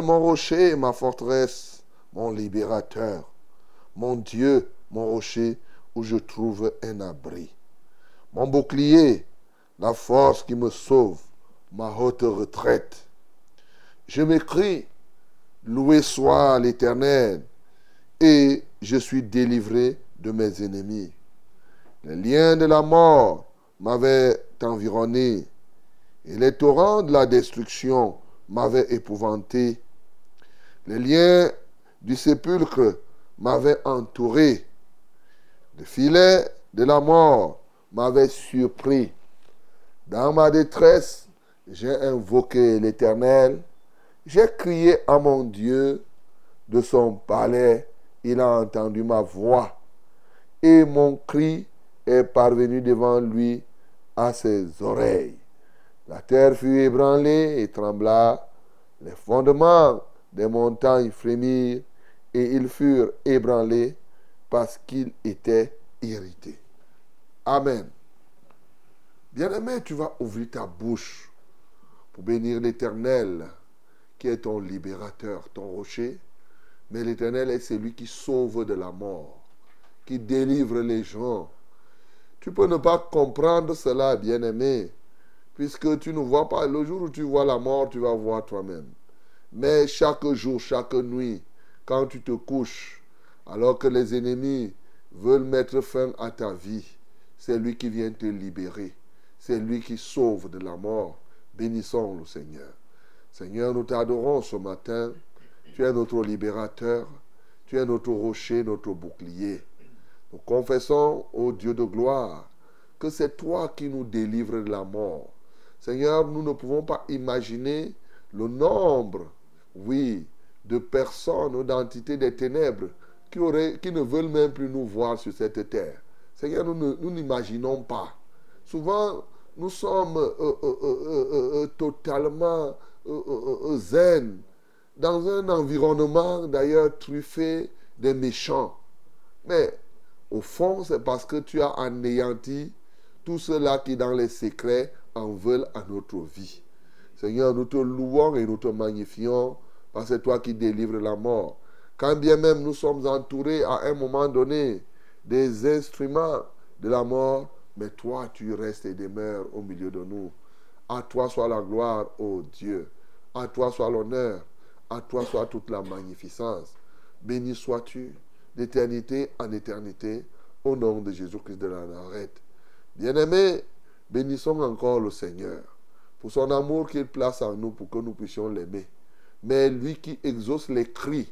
Mon rocher, ma forteresse, mon libérateur, mon Dieu, mon rocher, où je trouve un abri. Mon bouclier, la force qui me sauve, ma haute retraite. Je m'écris, loué soit l'Éternel, et je suis délivré de mes ennemis. Les liens de la mort m'avaient environné, et les torrents de la destruction m'avaient épouvanté. Les liens du sépulcre m'avaient entouré. Le filet de la mort m'avait surpris. Dans ma détresse, j'ai invoqué l'Éternel. J'ai crié à mon Dieu de son palais. Il a entendu ma voix. Et mon cri est parvenu devant lui à ses oreilles. La terre fut ébranlée et trembla, les fondements des montagnes frémirent, et ils furent ébranlés parce qu'ils étaient irrités. Amen. Bien-aimé, tu vas ouvrir ta bouche pour bénir l'Éternel, qui est ton libérateur, ton rocher. Mais l'Éternel est celui qui sauve de la mort, qui délivre les gens. Tu peux ne pas comprendre cela, bien-aimé, puisque tu ne vois pas. Le jour où tu vois la mort, tu vas voir toi-même. Mais chaque jour, chaque nuit, quand tu te couches, alors que les ennemis veulent mettre fin à ta vie, c'est lui qui vient te libérer. C'est lui qui sauve de la mort. Bénissons le Seigneur. Seigneur, nous t'adorons ce matin. Tu es notre libérateur. Tu es notre rocher, notre bouclier. Nous confessons, ô Dieu de gloire, que c'est toi qui nous délivres de la mort. Seigneur, nous ne pouvons pas imaginer le nombre, oui, de personnes ou d'entités des ténèbres qui, auraient, qui ne veulent même plus nous voir sur cette terre. Seigneur, nous n'imaginons pas. Souvent, nous sommes totalement zen, dans un environnement d'ailleurs truffé des méchants. Mais au fond, c'est parce que tu as anéanti tout cela qui, dans les secrets, en veulent à notre vie. Seigneur, nous te louons et nous te magnifions parce que toi qui délivres la mort. Quand bien même nous sommes entourés à un moment donné des instruments de la mort, mais toi tu restes et demeures au milieu de nous. À toi soit la gloire, ô Dieu. À toi soit l'honneur. À toi soit toute la magnificence. Béni sois-tu d'éternité en éternité. au nom de Jésus-Christ de la Nazareth. Bien-aimés, bénissons encore le Seigneur pour son amour qu'il place en nous pour que nous puissions l'aimer. Mais lui qui exauce les cris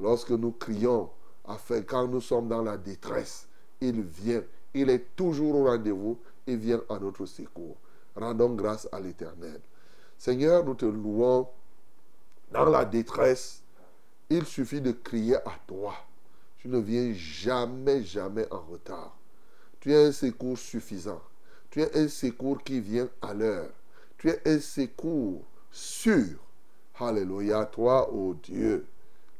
lorsque nous crions, afin quand nous sommes dans la détresse, il vient. Il est toujours au rendez-vous. Il vient à notre secours. Rendons grâce à l'Éternel. Seigneur, nous te louons. Dans la détresse, il suffit de crier à toi. Tu ne viens jamais, jamais en retard. Tu es un secours suffisant. Tu es un secours qui vient à l'heure. Tu es un secours sûr. Alléluia, toi, ô Dieu.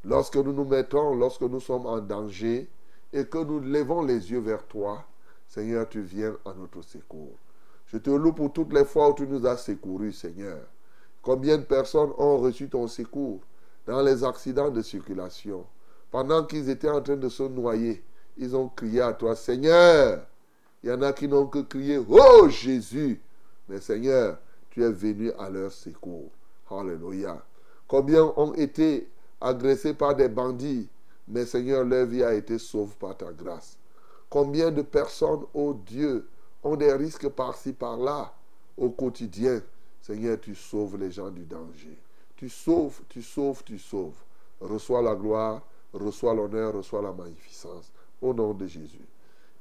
Lorsque nous nous mettons, lorsque nous sommes en danger et que nous levons les yeux vers toi, Seigneur, tu viens à notre secours. Je te loue pour toutes les fois où tu nous as secourus, Seigneur. Combien de personnes ont reçu ton secours dans les accidents de circulation? Pendant qu'ils étaient en train de se noyer, ils ont crié à toi, Seigneur. Il y en a qui n'ont que crié, Oh Jésus. Mais Seigneur, tu es venu à leur secours. Alléluia. Combien ont été agressés par des bandits, mais Seigneur, leur vie a été sauve par ta grâce. Combien de personnes, oh Dieu, ont des risques par-ci, par-là, au quotidien. Seigneur, tu sauves les gens du danger. Tu sauves, tu sauves, tu sauves. Reçois la gloire, reçois l'honneur, reçois la magnificence. Au nom de Jésus.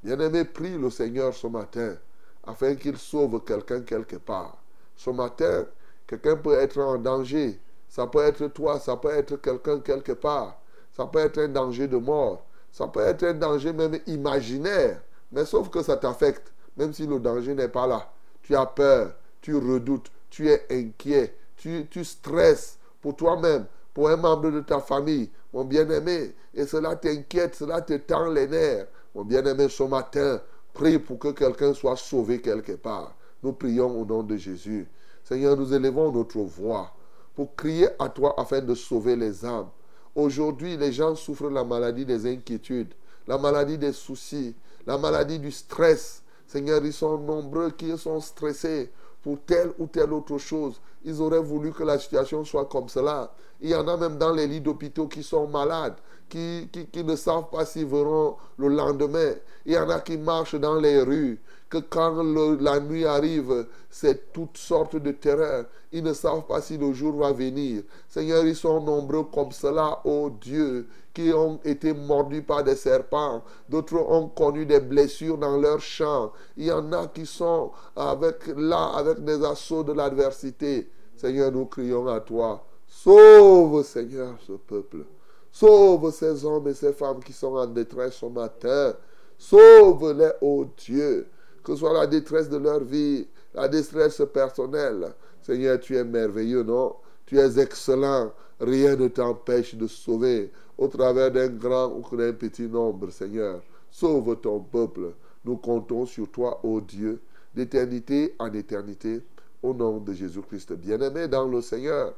Bien-aimé, prie le Seigneur ce matin afin qu'il sauve quelqu'un quelque part. Ce matin, quelqu'un peut être en danger. Ça peut être toi, ça peut être quelqu'un quelque part. Ça peut être un danger de mort. Ça peut être un danger même imaginaire. Mais sauf que ça t'affecte, même si le danger n'est pas là. Tu as peur, tu redoutes, tu es inquiet, tu, stresses pour toi-même, pour un membre de ta famille, mon bien-aimé. Et cela t'inquiète, cela te tend les nerfs. Mon bien-aimé, ce matin, prie pour que quelqu'un soit sauvé quelque part. Nous prions au nom de Jésus. Seigneur, nous élevons notre voix pour crier à toi afin de sauver les âmes. Aujourd'hui, les gens souffrent la maladie des inquiétudes, la maladie des soucis, la maladie du stress. Seigneur, ils sont nombreux qui sont stressés pour telle ou telle autre chose. Ils auraient voulu que la situation soit comme cela. Il y en a même dans les lits d'hôpitaux qui sont malades, qui, qui, ne savent pas s'ils verront le lendemain. Il y en a qui marchent dans les rues, que quand la nuit arrive, c'est toutes sortes de terreurs. Ils ne savent pas si le jour va venir. Seigneur, ils sont nombreux comme cela, oh Dieu, qui ont été mordus par des serpents. D'autres ont connu des blessures dans leur champ. Il y en a qui sont avec, là avec des assauts de l'adversité. Seigneur, nous crions à toi. Sauve, Seigneur, ce peuple. Sauve ces hommes et ces femmes qui sont en détresse ce matin. Sauve-les, ô Dieu que ce soit la détresse de leur vie, la détresse personnelle. Seigneur, tu es merveilleux, non? Tu es excellent. Rien ne t'empêche de sauver au travers d'un grand ou d'un petit nombre, Seigneur. Sauve ton peuple. Nous comptons sur toi, ô Dieu, d'éternité en éternité, au nom de Jésus-Christ. Bien-aimé dans le Seigneur,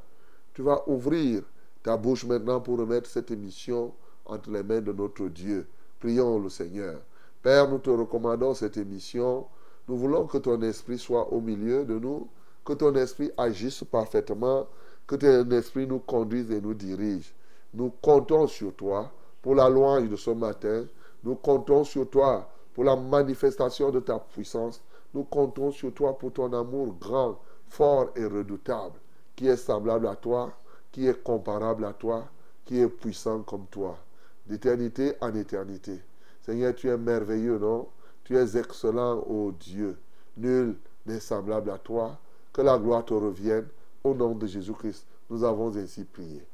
tu vas ouvrir ta bouche maintenant pour remettre cette émission entre les mains de notre Dieu. Prions le Seigneur. Père, nous te recommandons cette émission. Nous voulons que ton esprit soit au milieu de nous, que ton esprit agisse parfaitement, que ton esprit nous conduise et nous dirige. Nous comptons sur toi pour la louange de ce matin. Nous comptons sur toi pour la manifestation de ta puissance. Nous comptons sur toi pour ton amour grand, fort et redoutable, qui est semblable à toi, qui est comparable à toi, qui est puissant comme toi, d'éternité en éternité. Seigneur, tu es merveilleux, non? Tu es excellent, ô Dieu. Nul n'est semblable à toi. Que la gloire te revienne. Au nom de Jésus-Christ, nous avons ainsi prié.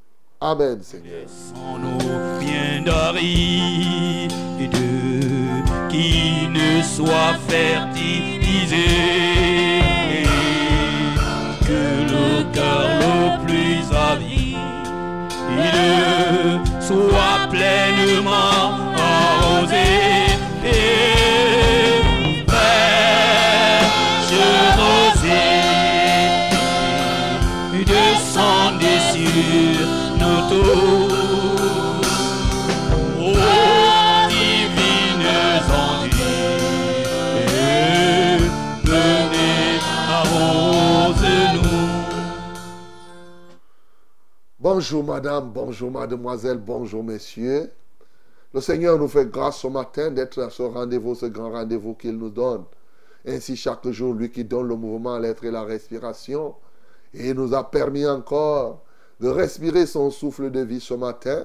Amen, Seigneur. Laissons-nous bien qui ne soit fertilisé, que le cœur le plus avide soit pleinement Bonjour madame, bonjour mademoiselle, bonjour messieurs. Le Seigneur nous fait grâce ce matin d'être à ce rendez-vous, ce grand rendez-vous qu'il nous donne. Ainsi, chaque jour, lui qui donne le mouvement, l'être et la respiration, et nous a permis encore de respirer son souffle de vie ce matin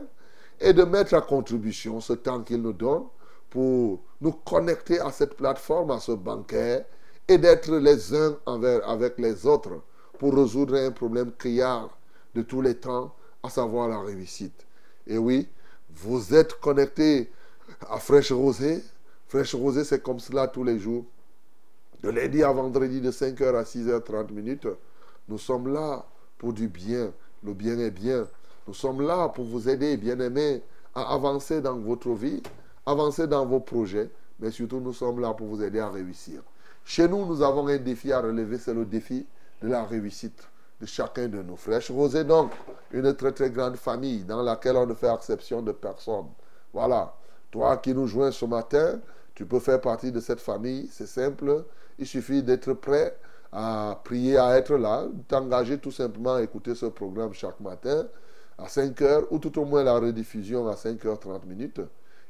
et de mettre à contribution ce temps qu'il nous donne pour nous connecter à cette plateforme, à ce banquet, et d'être les uns envers, avec les autres pour résoudre un problème criard de tous les temps, à savoir la réussite. Et oui, vous êtes connectés à Fraîche Rosée. Fraîche Rosée, c'est comme cela tous les jours. De lundi à vendredi, de 5h à 6h30 minutes, nous sommes là pour du bien. Le bien est bien. Nous sommes là pour vous aider, bien-aimés, à avancer dans votre vie, avancer dans vos projets, mais surtout nous sommes là pour vous aider à réussir. Chez nous, nous avons un défi à relever, c'est le défi de la réussite de chacun de nous. Fraîche Rosée, donc, une très très grande famille dans laquelle on ne fait exception de personne. Voilà. Toi qui nous joins ce matin, tu peux faire partie de cette famille. C'est simple. Il suffit d'être prêt à prier, à être là, t'engager tout simplement à écouter ce programme chaque matin à 5 heures ou tout au moins la rediffusion à 5h30 minutes.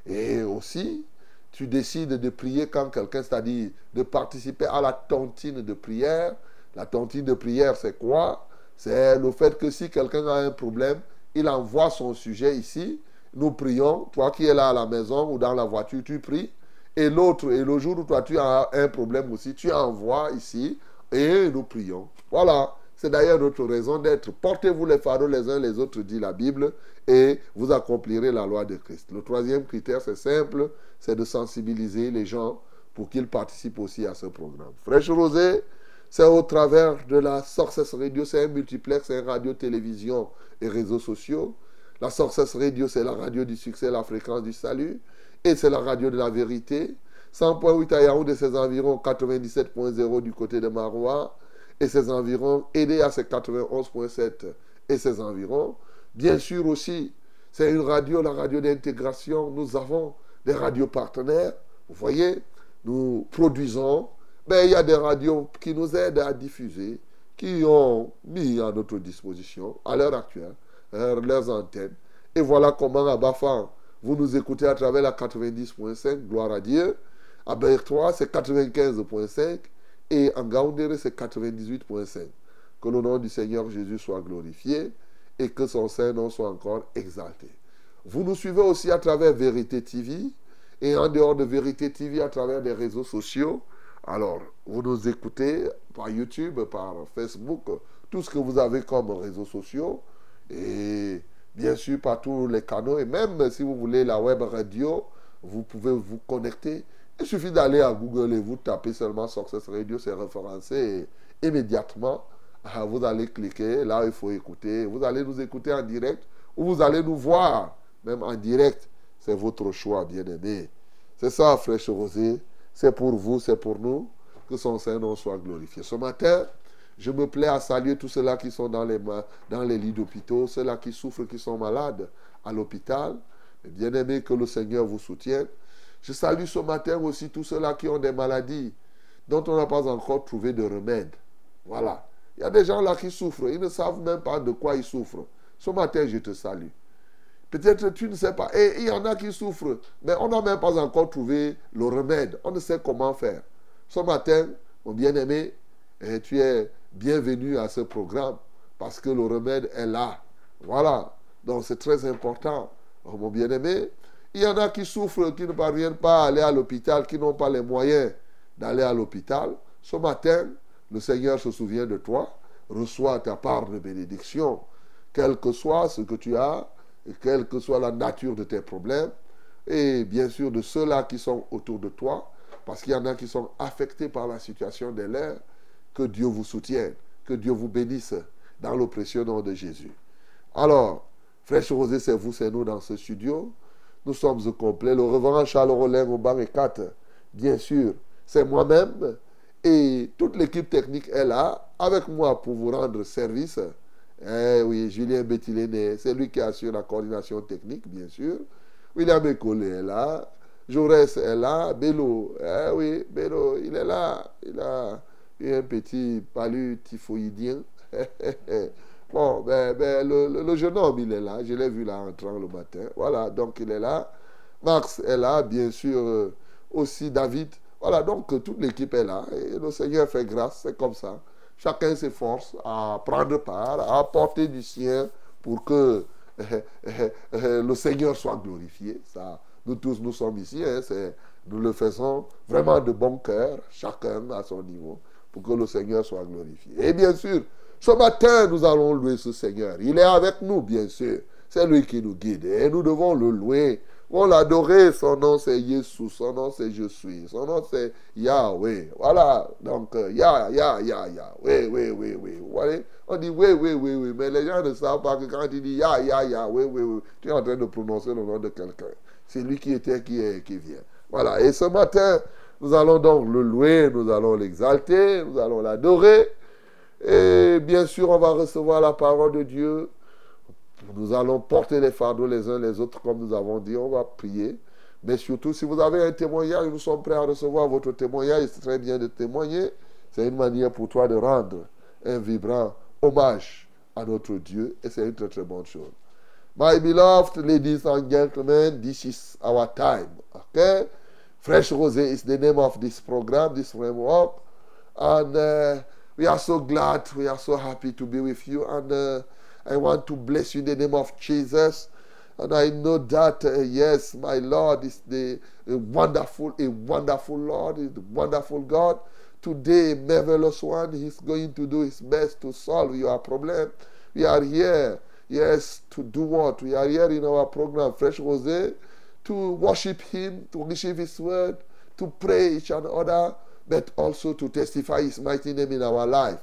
Et aussi, tu décides de prier quand quelqu'un, c'est-à-dire de participer à la tontine de prière. La tontine de prière, c'est quoi? C'est le fait que si quelqu'un a un problème, il envoie son sujet ici. Nous prions. Toi qui es là à la maison ou dans la voiture, tu pries. Et l'autre, et le jour où toi tu as un problème aussi, tu envoies ici et nous prions. Voilà. C'est d'ailleurs notre raison d'être. Portez-vous les fardeaux les uns les autres, dit la Bible, et vous accomplirez la loi de Christ. Le troisième critère, c'est simple, c'est de sensibiliser les gens pour qu'ils participent aussi à ce programme. Fraîche Rosée, c'est au travers de la Success Radio, c'est un multiplex, c'est radio, télévision et réseaux sociaux. La Success Radio, c'est la radio du succès, la fréquence du salut, et c'est la radio de la vérité. 100.8 à Yaoundé, ses environ 97.0 du côté de Marois et ses environs, aidé à ses 91.7 et ses environs. Bien sûr aussi, c'est une radio, la radio d'intégration. Nous avons des radios partenaires. Vous voyez, nous produisons. Mais il y a des radios qui nous aident à diffuser, qui ont mis à notre disposition, à l'heure actuelle, euh, leurs antennes. Et voilà comment à Bafan, vous nous écoutez à travers la 90.5, gloire à Dieu. À Berthois, c'est 95.5. Et en Gaoundéré, c'est 98.5. Que le nom du Seigneur Jésus soit glorifié et que son Saint-Nom soit encore exalté. Vous nous suivez aussi à travers Vérité TV et en dehors de Vérité TV à travers les réseaux sociaux. Alors, vous nous écoutez par YouTube, par Facebook, tout ce que vous avez comme réseaux sociaux et bien sûr par tous les canaux. Et même si vous voulez la web radio, vous pouvez vous connecter il suffit d'aller à Google et vous tapez seulement Success Radio, c'est référencé immédiatement, ah, vous allez cliquer, là il faut écouter. Vous allez nous écouter en direct ou vous allez nous voir, même en direct. C'est votre choix, bien-aimé. C'est ça, Fraîche Rosée. C'est pour vous, c'est pour nous. Que son Saint-Nom soit glorifié. Ce matin, je me plais à saluer tous ceux-là qui sont dans les, dans les lits d'hôpitaux, ceux-là qui souffrent, qui sont malades à l'hôpital. Bien-aimé, que le Seigneur vous soutienne. Je salue ce matin aussi tous ceux-là qui ont des maladies dont on n'a pas encore trouvé de remède. Voilà. Il y a des gens là qui souffrent. Ils ne savent même pas de quoi ils souffrent. Ce matin, je te salue. Peut-être tu ne sais pas. Et il y en a qui souffrent. Mais on n'a même pas encore trouvé le remède. On ne sait comment faire. Ce matin, mon bien-aimé, eh, tu es bienvenu à ce programme parce que le remède est là. Voilà. Donc c'est très important. Oh, mon bien-aimé, il y en a qui souffrent, qui ne parviennent pas à aller à l'hôpital, qui n'ont pas les moyens d'aller à l'hôpital. Ce matin, le Seigneur se souvient de toi, reçoit ta part de bénédiction, quel que soit ce que tu as, quelle que soit la nature de tes problèmes, et bien sûr de ceux-là qui sont autour de toi, parce qu'il y en a qui sont affectés par la situation de l'air, que Dieu vous soutienne, que Dieu vous bénisse dans le précieux nom de Jésus. Alors, Fraîche Rosée, c'est vous, c'est nous dans ce studio. Nous sommes au complet. Le reverend Charles Rollin au banc 4, bien sûr, c'est moi-même. Et toute l'équipe technique est là, avec moi pour vous rendre service. Eh oui, Julien Bettiléné, c'est lui qui assure la coordination technique, bien sûr. William Ecolé est là. Jaurès est là. Bello, eh oui, Bello, il est là. Il a un petit palu typhoïdien. Bon, ben, ben, le, jeune homme, il est là. Je l'ai vu là entrant le matin. Voilà, donc il est là. Max est là, bien sûr, euh, aussi David. Voilà, donc euh, toute l'équipe est là et le Seigneur fait grâce, c'est comme ça. Chacun s'efforce à prendre part, à apporter du sien pour que le Seigneur soit glorifié. Ça, nous tous, nous sommes ici, hein, nous le faisons vraiment de bon cœur, chacun à son niveau, pour que le Seigneur soit glorifié. Et bien sûr, ce matin, nous allons louer ce Seigneur. Il est avec nous, bien sûr. C'est lui qui nous guide. Et nous devons le louer. On l'adorer. Son nom, c'est Jésus. Son nom, c'est Je suis. Son nom, c'est Yahweh. Voilà. Donc, euh, Yah, Yah, Yah, Yah. Oui, oui, oui, oui. Vous voyez? On dit oui, oui, oui, oui. Mais les gens ne savent pas que quand il dit Yah, Yah, Yah, oui, oui, oui, tu es en train de prononcer le nom de quelqu'un. C'est lui qui était, qui est, qui vient. Voilà. Et ce matin, nous allons donc le louer, nous allons l'exalter, nous allons l'adorer. Et bien sûr, on va recevoir la parole de Dieu. Nous allons porter les fardeaux les uns les autres, comme nous avons dit. On va prier. Mais surtout, si vous avez un témoignage, nous sommes prêts à recevoir votre témoignage. C'est très bien de témoigner. C'est une manière pour toi de rendre un vibrant hommage à notre Dieu. Et c'est une très très bonne chose. My beloved ladies and gentlemen, this is our time. Okay? Fresh Rose is the name of this program, this framework. And uh, we are so glad, we are so happy to be with you. And uh, I want to bless you in the name of Jesus. And I know that, uh, yes, my Lord is the wonderful, a wonderful Lord, is wonderful God. Today, marvelous one, He's going to do His best to solve your problem. We are here, yes, to do what? We are here in our program, Fresh Rosé, to worship Him, to receive His word, to pray each other, but also to testify His mighty name in our life.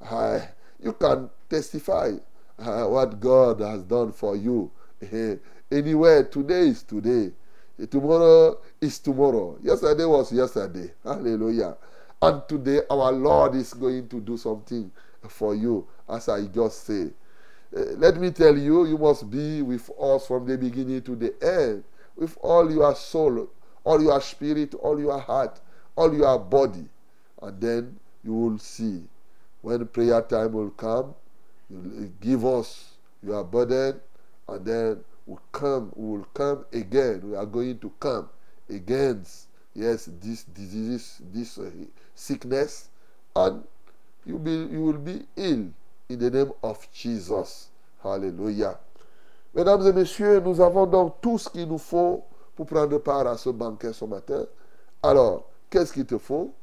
Uh, you can testify uh, what God has done for you. anywhere, today is today. Tomorrow is tomorrow. Yesterday was yesterday. Hallelujah. And today, our Lord is going to do something for you, as I just say. Uh, let me tell you, you must be with us from the beginning to the end, with all your soul, all your spirit, all your heart, all your body. And then you will see when prayer time will come, you give us your burden, and then we come, we will come again. We are going to come against yes this disease, this uh, sickness, and you be you will be ill in the name of Jesus. Hallelujah. Mesdames et messieurs, nous avons donc tout ce qu'il nous faut pour prendre part à ce banquet ce matin. Alors, qu'est-ce qu'il te faut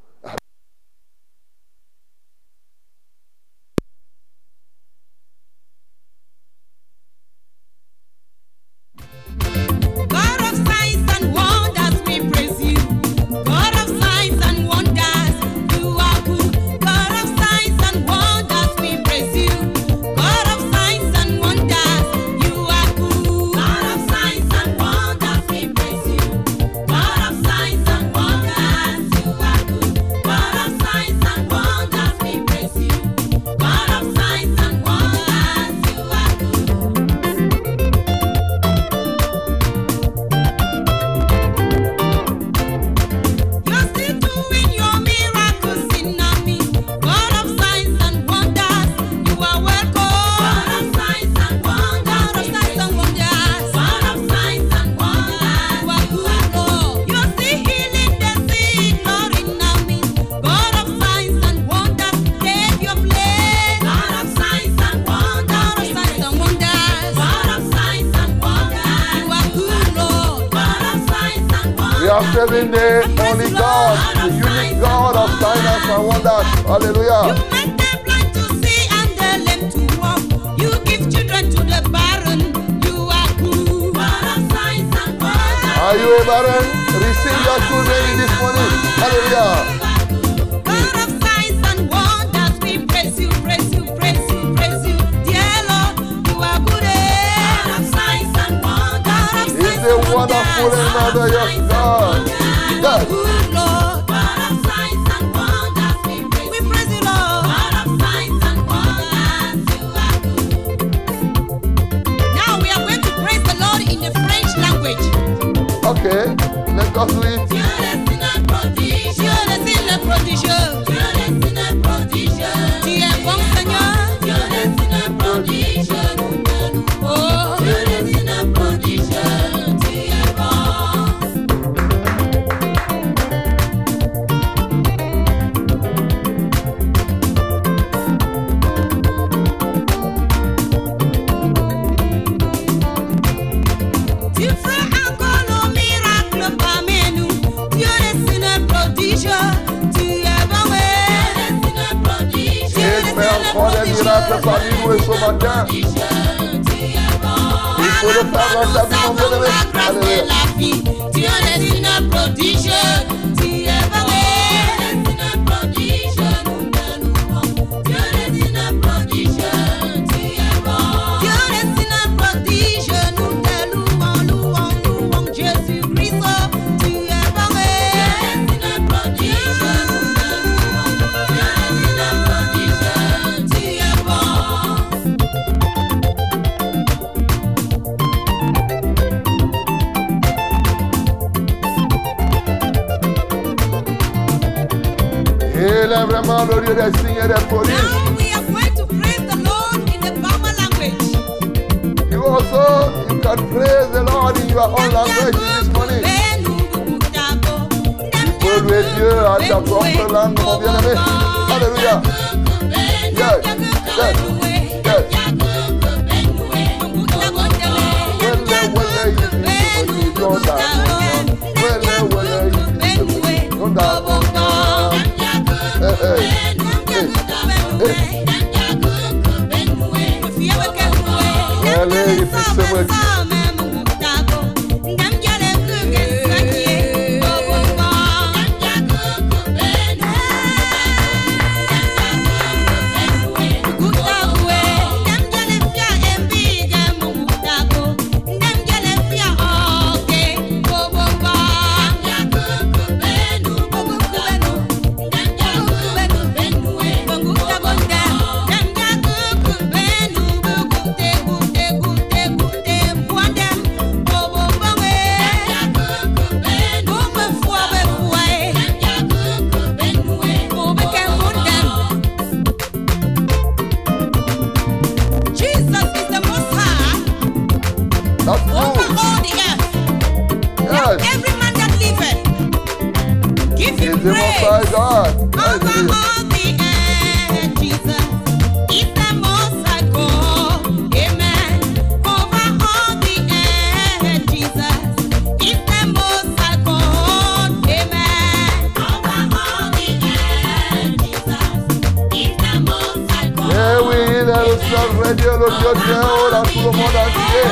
seul vrai Dieu, le Dieu Dieu, oh là, tout le monde entier.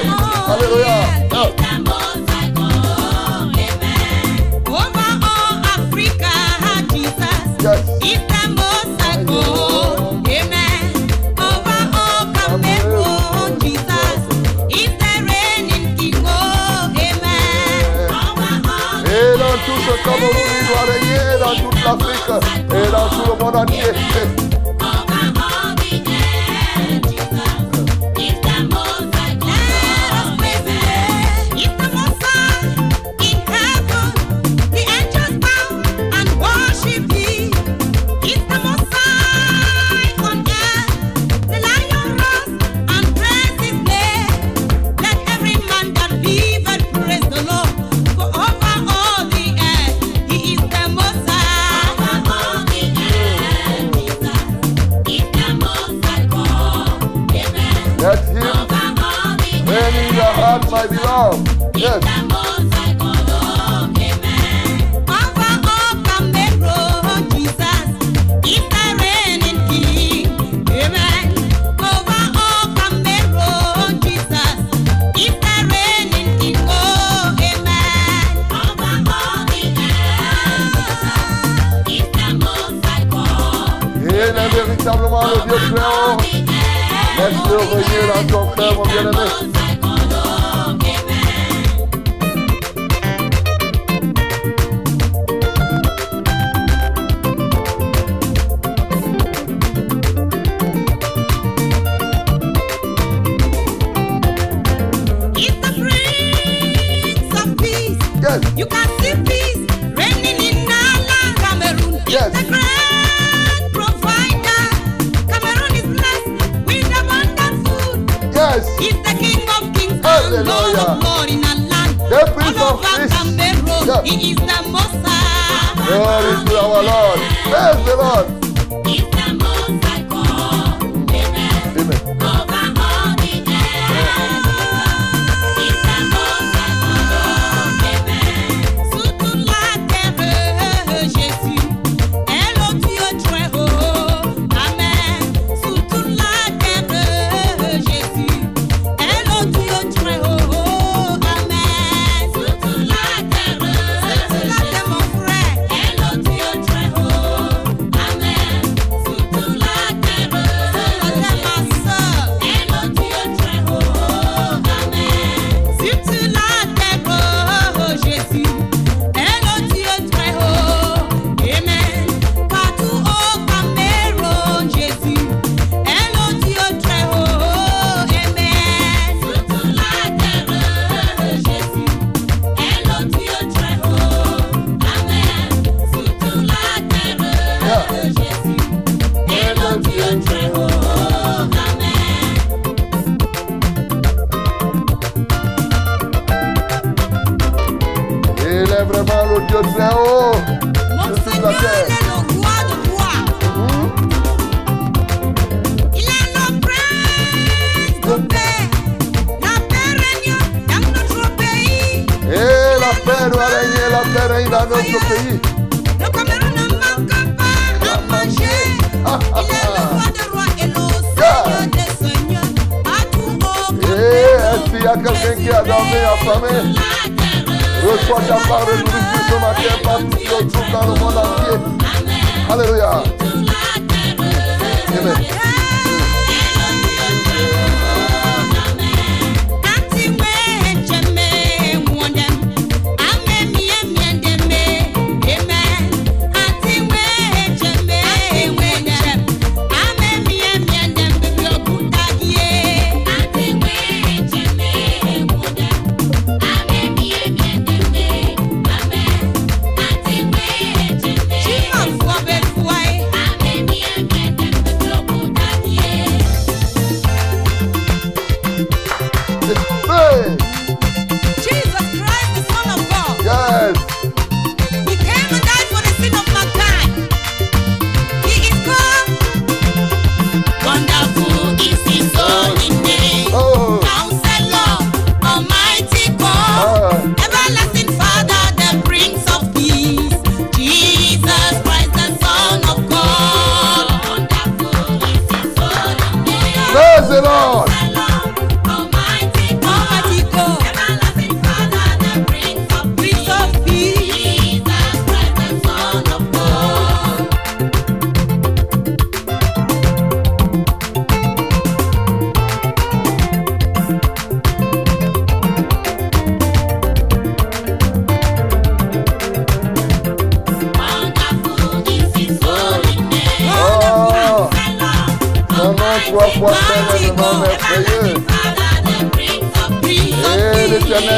Alléluia. Yes. Yes. Cameroun, il doit régner dans toute.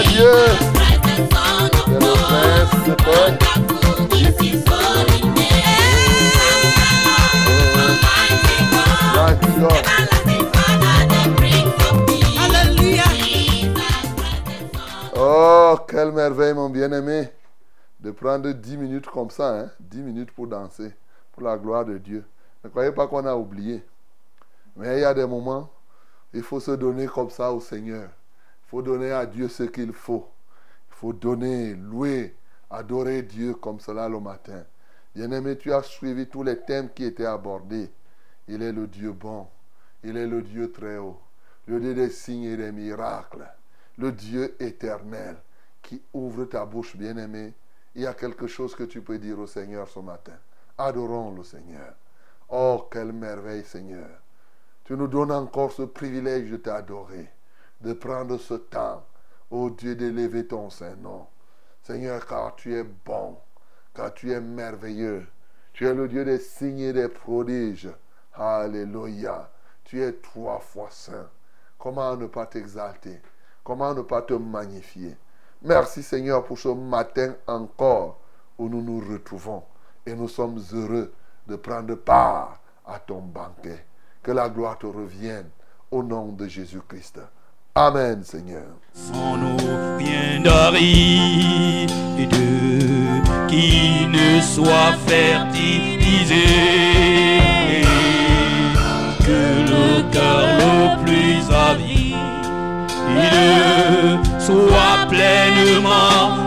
Dieu, le. Oh, quelle merveille, mon bien-aimé, de prendre 10 minutes comme ça, hein, 10 minutes pour danser, pour la gloire de Dieu. Ne croyez pas qu'on a oublié. Mais il y a des moments, il faut se donner comme ça au Seigneur. Faut donner à Dieu ce qu'il faut. Il faut donner, louer, adorer Dieu comme cela le matin. Bien-aimé, tu as suivi tous les thèmes qui étaient abordés. Il est le Dieu bon. Il est le Dieu très haut. Le Dieu des signes et des miracles. Le Dieu éternel qui ouvre ta bouche, bien-aimé. Il y a quelque chose que tu peux dire au Seigneur ce matin. Adorons le Seigneur. Oh, quelle merveille, Seigneur. Tu nous donnes encore ce privilège de t'adorer, de prendre ce temps, ô Dieu, d'élever ton Saint-Nom. Seigneur, car tu es bon, car tu es merveilleux. Tu es le Dieu des signes et des prodiges. Alléluia. Tu es trois fois saint. Comment ne pas t'exalter? Comment ne pas te magnifier? Merci Seigneur pour ce matin encore où nous nous retrouvons et nous sommes heureux de prendre part à ton banquet. Que la gloire te revienne au nom de Jésus-Christ. Amen Seigneur. sans nos rien d'aride qui ne soit fertilisé que le cœur le plus avide soit pleinement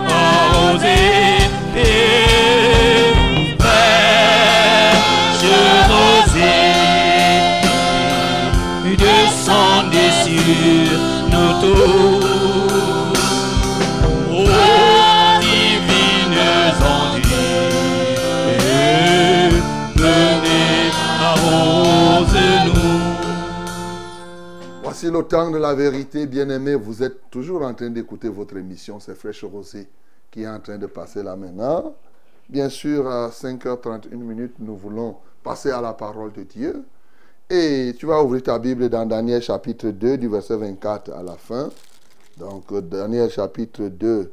Voici le temps de la vérité, bien-aimés. Vous êtes toujours en train d'écouter votre émission, c'est Fraîche Rosée qui est en train de passer là maintenant. Bien sûr, à 5h31 minutes, nous voulons passer à la parole de Dieu. Et tu vas ouvrir ta Bible dans Daniel chapitre 2, du verset 24 à la fin. Donc, euh, Daniel chapitre 2,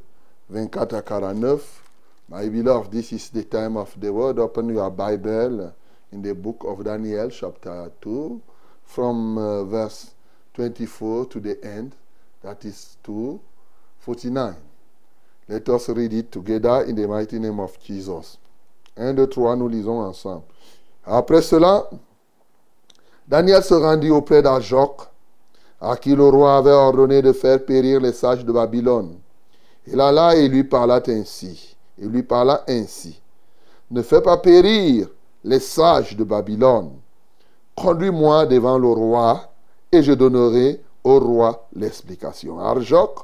24 à 49. My beloved, this is the time of the word. Open your Bible in the book of Daniel, chapter 2, from uh, verse 24 to the end. That is 2, 49. Let us read it together in the mighty name of Jesus. 1, 2, 3, nous lisons ensemble. Après cela, Daniel se rendit auprès d'Ajoc, à qui le roi avait ordonné de faire périr les sages de Babylone. Il alla et lui parla ainsi. Il lui parla ainsi. Ne fais pas périr les sages de Babylone. Conduis-moi devant le roi, et je donnerai au roi l'explication. Arjoc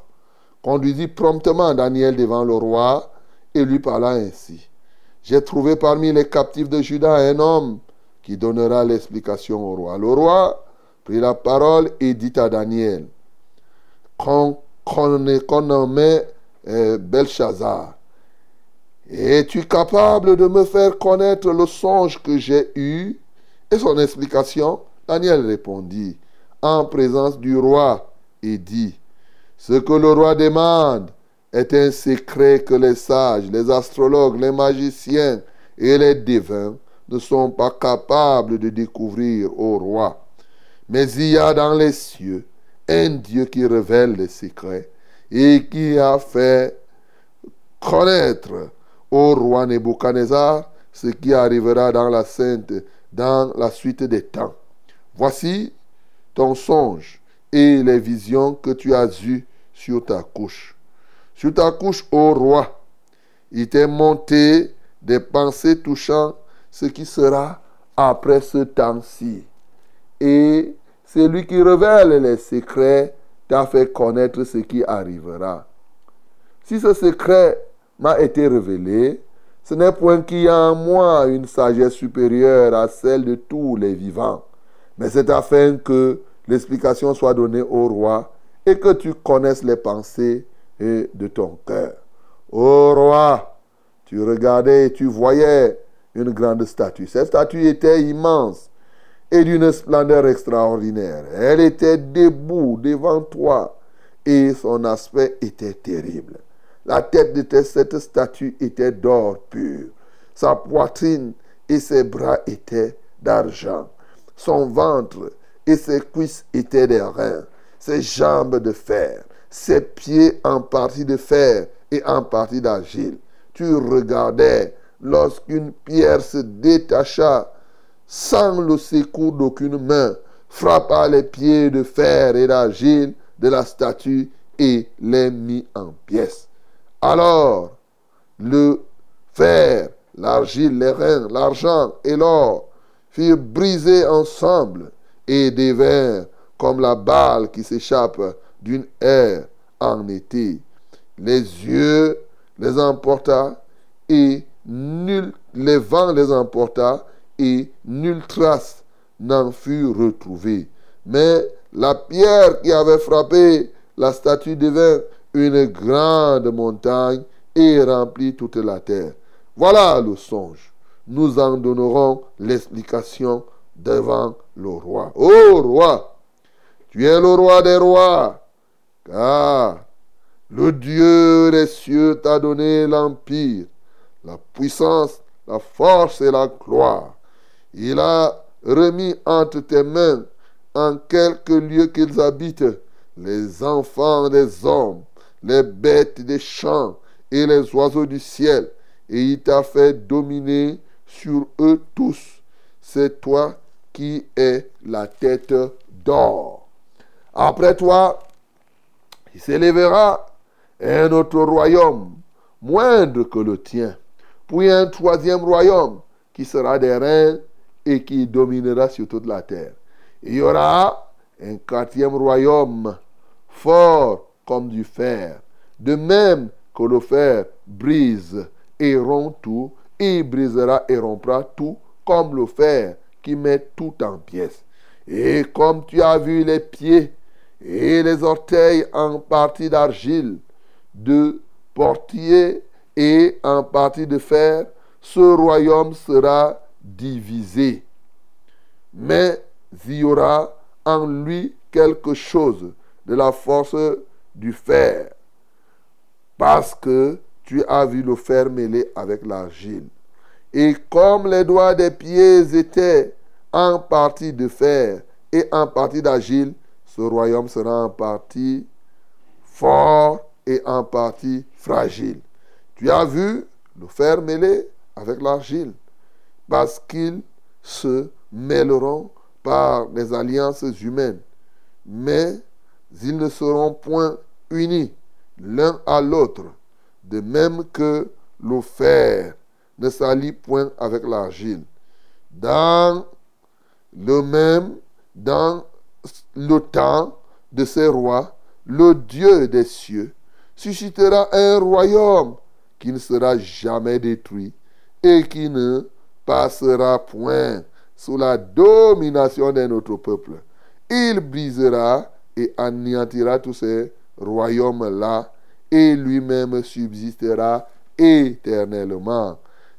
conduisit promptement Daniel devant le roi et lui parla ainsi. J'ai trouvé parmi les captifs de Juda un homme qui donnera l'explication au roi. Le roi prit la parole et dit à Daniel, qu'on qu'on nommait Belshazzar, es-tu capable de me faire connaître le songe que j'ai eu? Et son explication, Daniel répondit, en présence du roi, et dit, ce que le roi demande est un secret que les sages, les astrologues, les magiciens et les devins ne sont pas capables de découvrir au roi. Mais il y a dans les cieux un Dieu qui révèle les secrets et qui a fait connaître au roi Nebuchadnezzar ce qui arrivera dans la sainte, dans la suite des temps. Voici ton songe et les visions que tu as eues sur ta couche. Sur ta couche, ô roi, il t'est monté des pensées touchant ce qui sera après ce temps-ci. Et celui qui révèle les secrets t'a fait connaître ce qui arrivera. Si ce secret m'a été révélé, ce n'est point qu'il y a en moi une sagesse supérieure à celle de tous les vivants, mais c'est afin que l'explication soit donnée au roi et que tu connaisses les pensées et de ton cœur. Ô roi, tu regardais et tu voyais une grande statue. Cette statue était immense et d'une splendeur extraordinaire. Elle était debout devant toi et son aspect était terrible. La tête de cette statue était d'or pur. Sa poitrine et ses bras étaient d'argent. Son ventre et ses cuisses étaient des reins. Ses jambes de fer. Ses pieds en partie de fer et en partie d'argile. Tu regardais lorsqu'une pierre se détacha sans le secours d'aucune main, frappa les pieds de fer et d'argile de la statue et les mit en pièces. Alors, le fer, l'argile, les reins, l'argent et l'or furent brisés ensemble et devinrent comme la balle qui s'échappe d'une aire en été. Les yeux les emporta et nul, les vents les emporta et nulle trace n'en fut retrouvée. Mais la pierre qui avait frappé la statue devint une grande montagne et remplit toute la terre. Voilà le songe. Nous en donnerons l'explication devant le roi. Ô roi, tu es le roi des rois, car le Dieu des cieux t'a donné l'empire, la puissance, la force et la gloire. Il a remis entre tes mains, en quelque lieu qu'ils habitent, les enfants des hommes, les bêtes des champs et les oiseaux du ciel, et il t'a fait dominer sur eux tous. C'est toi qui es la tête d'or. Après toi, il s'élèvera un autre royaume, moindre que le tien, puis un troisième royaume qui sera des reins et qui dominera sur toute la terre. Il y aura un quatrième royaume, fort comme du fer, de même que le fer brise et rompt tout, il brisera et rompra tout comme le fer qui met tout en pièces. Et comme tu as vu les pieds et les orteils en partie d'argile, de portier et en partie de fer, ce royaume sera divisé. Mais il y aura en lui quelque chose de la force du fer, parce que tu as vu le fer mêlé avec l'argile. Et comme les doigts des pieds étaient en partie de fer et en partie d'argile, ce royaume sera en partie fort et en partie fragile. Tu as vu le fer mêlé avec l'argile, parce qu'ils se mêleront par des alliances humaines, mais ils ne seront point unis l'un à l'autre, de même que le fer ne s'allie point avec l'argile. Dans le même, dans le temps, de ces rois, le Dieu des cieux, suscitera un royaume qui ne sera jamais détruit et qui ne passera point sous la domination d'un autre peuple. Il brisera et anéantira tous ces royaumes-là et lui-même subsistera éternellement.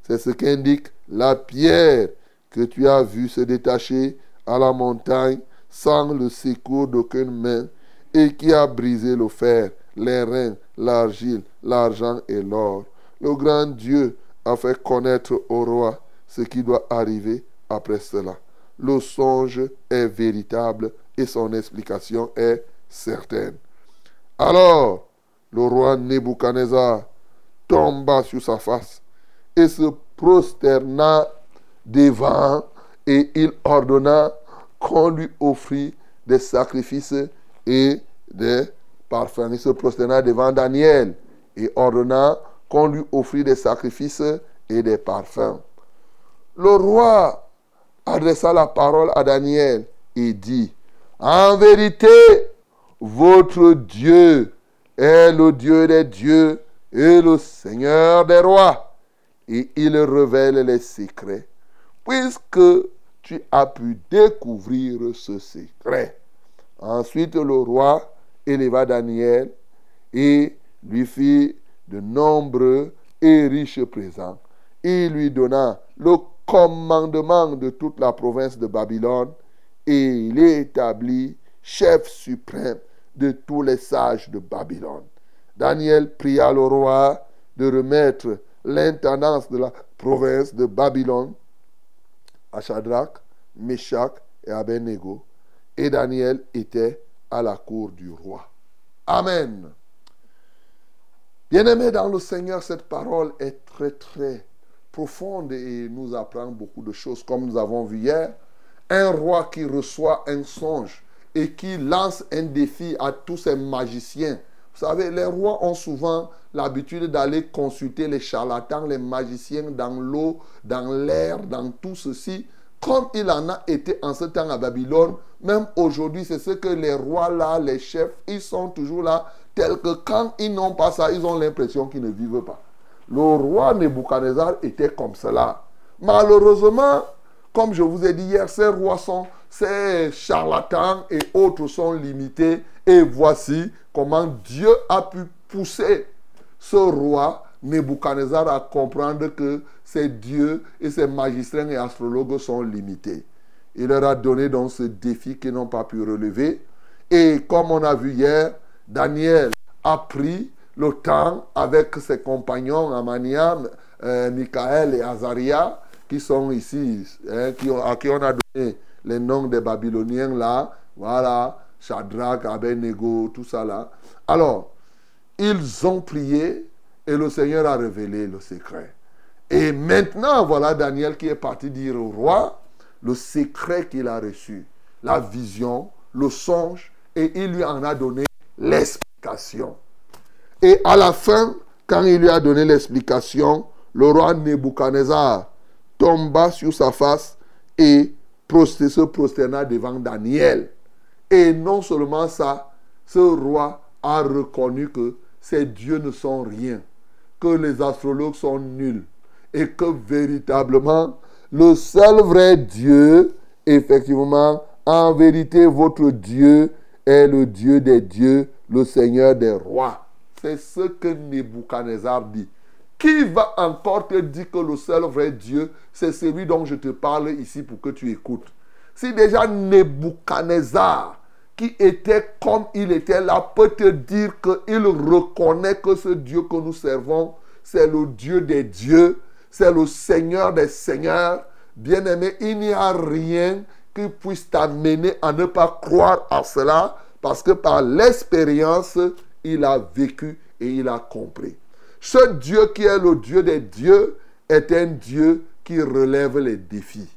C'est ce qu'indique la pierre que tu as vue se détacher à la montagne sans le secours d'aucune main et qui a brisé le fer, les reins, l'argile, l'argent et l'or. Le grand Dieu a fait connaître au roi ce qui doit arriver après cela. Le songe est véritable et son explication est certaine. Alors, le roi Nebuchadnezzar tomba sur sa face et se prosterna devant et il ordonna qu'on lui offrit des sacrifices et des parfums. Il se prosterna devant Daniel et ordonna qu'on lui offrit des sacrifices et des parfums. Le roi adressa la parole à Daniel et dit, En vérité, votre Dieu est le Dieu des dieux et le Seigneur des rois. Et il révèle les secrets, puisque tu as pu découvrir ce secret. Ensuite, le roi éleva Daniel et lui fit de nombreux et riches présents. Il lui donna le commandement de toute la province de Babylone et il établit chef suprême de tous les sages de Babylone. Daniel pria le roi de remettre l'intendance de la province de Babylone à Shadrach, Meshach et Abednego. Et Daniel était à la cour du roi. Amen. Bien-aimés dans le Seigneur, cette parole est très très profonde et nous apprend beaucoup de choses. Comme nous avons vu hier, un roi qui reçoit un songe et qui lance un défi à tous ces magiciens. Vous savez, les rois ont souvent l'habitude d'aller consulter les charlatans, les magiciens dans l'eau, dans l'air, dans tout ceci. Comme il en a été en ce temps à Babylone, même aujourd'hui, c'est ce que les rois là, les chefs, ils sont toujours là, tels que quand ils n'ont pas ça, ils ont l'impression qu'ils ne vivent pas. Le roi Nebuchadnezzar était comme cela. Malheureusement, comme je vous ai dit hier, ces rois sont, ces charlatans et autres sont limités. Et voici comment Dieu a pu pousser ce roi Nebuchadnezzar à comprendre que ces dieux et ces magistrats et astrologues sont limités. Il leur a donné donc ce défi qu'ils n'ont pas pu relever. Et comme on a vu hier, Daniel a pris le temps avec ses compagnons Amania, euh, Michael et Azaria, qui sont ici, hein, à qui on a donné les noms des Babyloniens là, voilà, Shadrach, Abednego, tout ça là. Alors, ils ont prié et le Seigneur a révélé le secret. Et maintenant, voilà Daniel qui est parti dire au roi le secret qu'il a reçu, la vision, le songe, et il lui en a donné l'explication. Et à la fin, quand il lui a donné l'explication, le roi Nebuchadnezzar tomba sur sa face et se prosterna devant Daniel. Et non seulement ça, ce roi a reconnu que ces dieux ne sont rien, que les astrologues sont nuls et que véritablement le seul vrai Dieu, effectivement, en vérité, votre Dieu est le Dieu des dieux, le Seigneur des rois. C'est ce que Nebuchadnezzar dit. Qui va encore te dire que le seul vrai Dieu, c'est celui dont je te parle ici pour que tu écoutes Si déjà Nebuchadnezzar, qui était comme il était là, peut te dire qu'il reconnaît que ce Dieu que nous servons, c'est le Dieu des dieux, c'est le Seigneur des seigneurs. Bien-aimé, il n'y a rien qui puisse t'amener à ne pas croire à cela, parce que par l'expérience, il a vécu et il a compris. Ce Dieu qui est le Dieu des dieux est un Dieu qui relève les défis.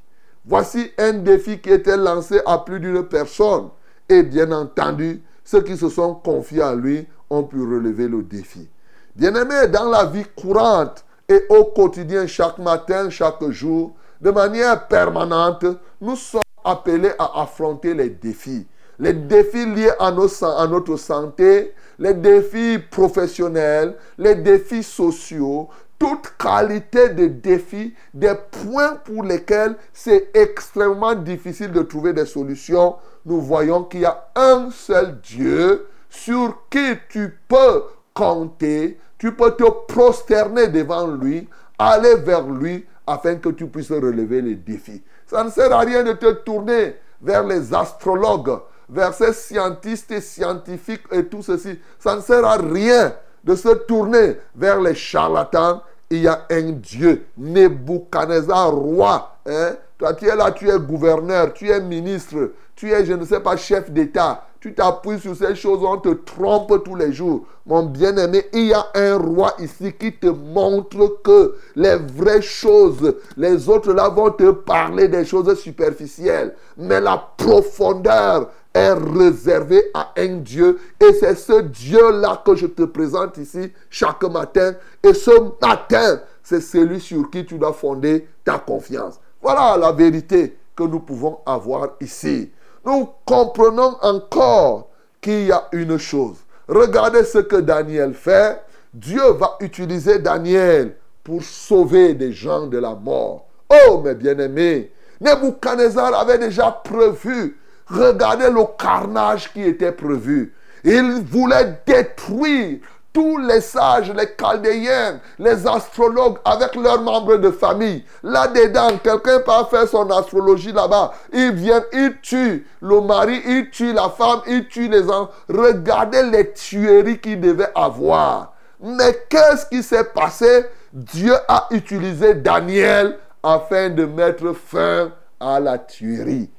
Voici un défi qui était lancé à plus d'une personne. Et bien entendu, ceux qui se sont confiés à lui ont pu relever le défi. Bien-aimés, dans la vie courante et au quotidien, chaque matin, chaque jour, de manière permanente, nous sommes appelés à affronter les défis. les défis liés à, nos à notre santé, les défis professionnels, les défis sociaux, toute qualité de défis, des points pour lesquels c'est extrêmement difficile de trouver des solutions, nous voyons qu'il y a un seul Dieu sur qui tu peux compter, tu peux te prosterner devant lui, aller vers lui afin que tu puisses relever les défis. Ça ne sert à rien de te tourner vers les astrologues, vers ces scientistes et scientifiques et tout ceci. Ça ne sert à rien de se tourner vers les charlatans. Il y a un Dieu, Nebuchadnezzar, roi. hein? Toi, tu es là, tu es gouverneur, tu es ministre, tu es, je ne sais pas, chef d'État. Tu t'appuies sur ces choses, on te trompe tous les jours. Mon bien-aimé, il y a un roi ici qui te montre que les vraies choses, les autres là vont te parler des choses superficielles. Mais la profondeur est réservée à un Dieu. Et c'est ce Dieu-là que je te présente ici chaque matin. Et ce matin, c'est celui sur qui tu dois fonder ta confiance. Voilà la vérité que nous pouvons avoir ici. Nous comprenons encore qu'il y a une chose. Regardez ce que Daniel fait. Dieu va utiliser Daniel pour sauver des gens de la mort. Oh, mes bien-aimés, Nebuchadnezzar avait déjà prévu. Regardez le carnage qui était prévu. Il voulait détruire tous les sages, les chaldéens, les astrologues avec leurs membres de famille. Là-dedans, quelqu'un peut faire son astrologie là-bas. Ils viennent, ils tuent le mari, ils tuent la femme, ils tuent les enfants. Regardez les tueries qu'ils devaient avoir. Mais qu'est-ce qui s'est passé? Dieu a utilisé Daniel afin de mettre fin à la tuerie.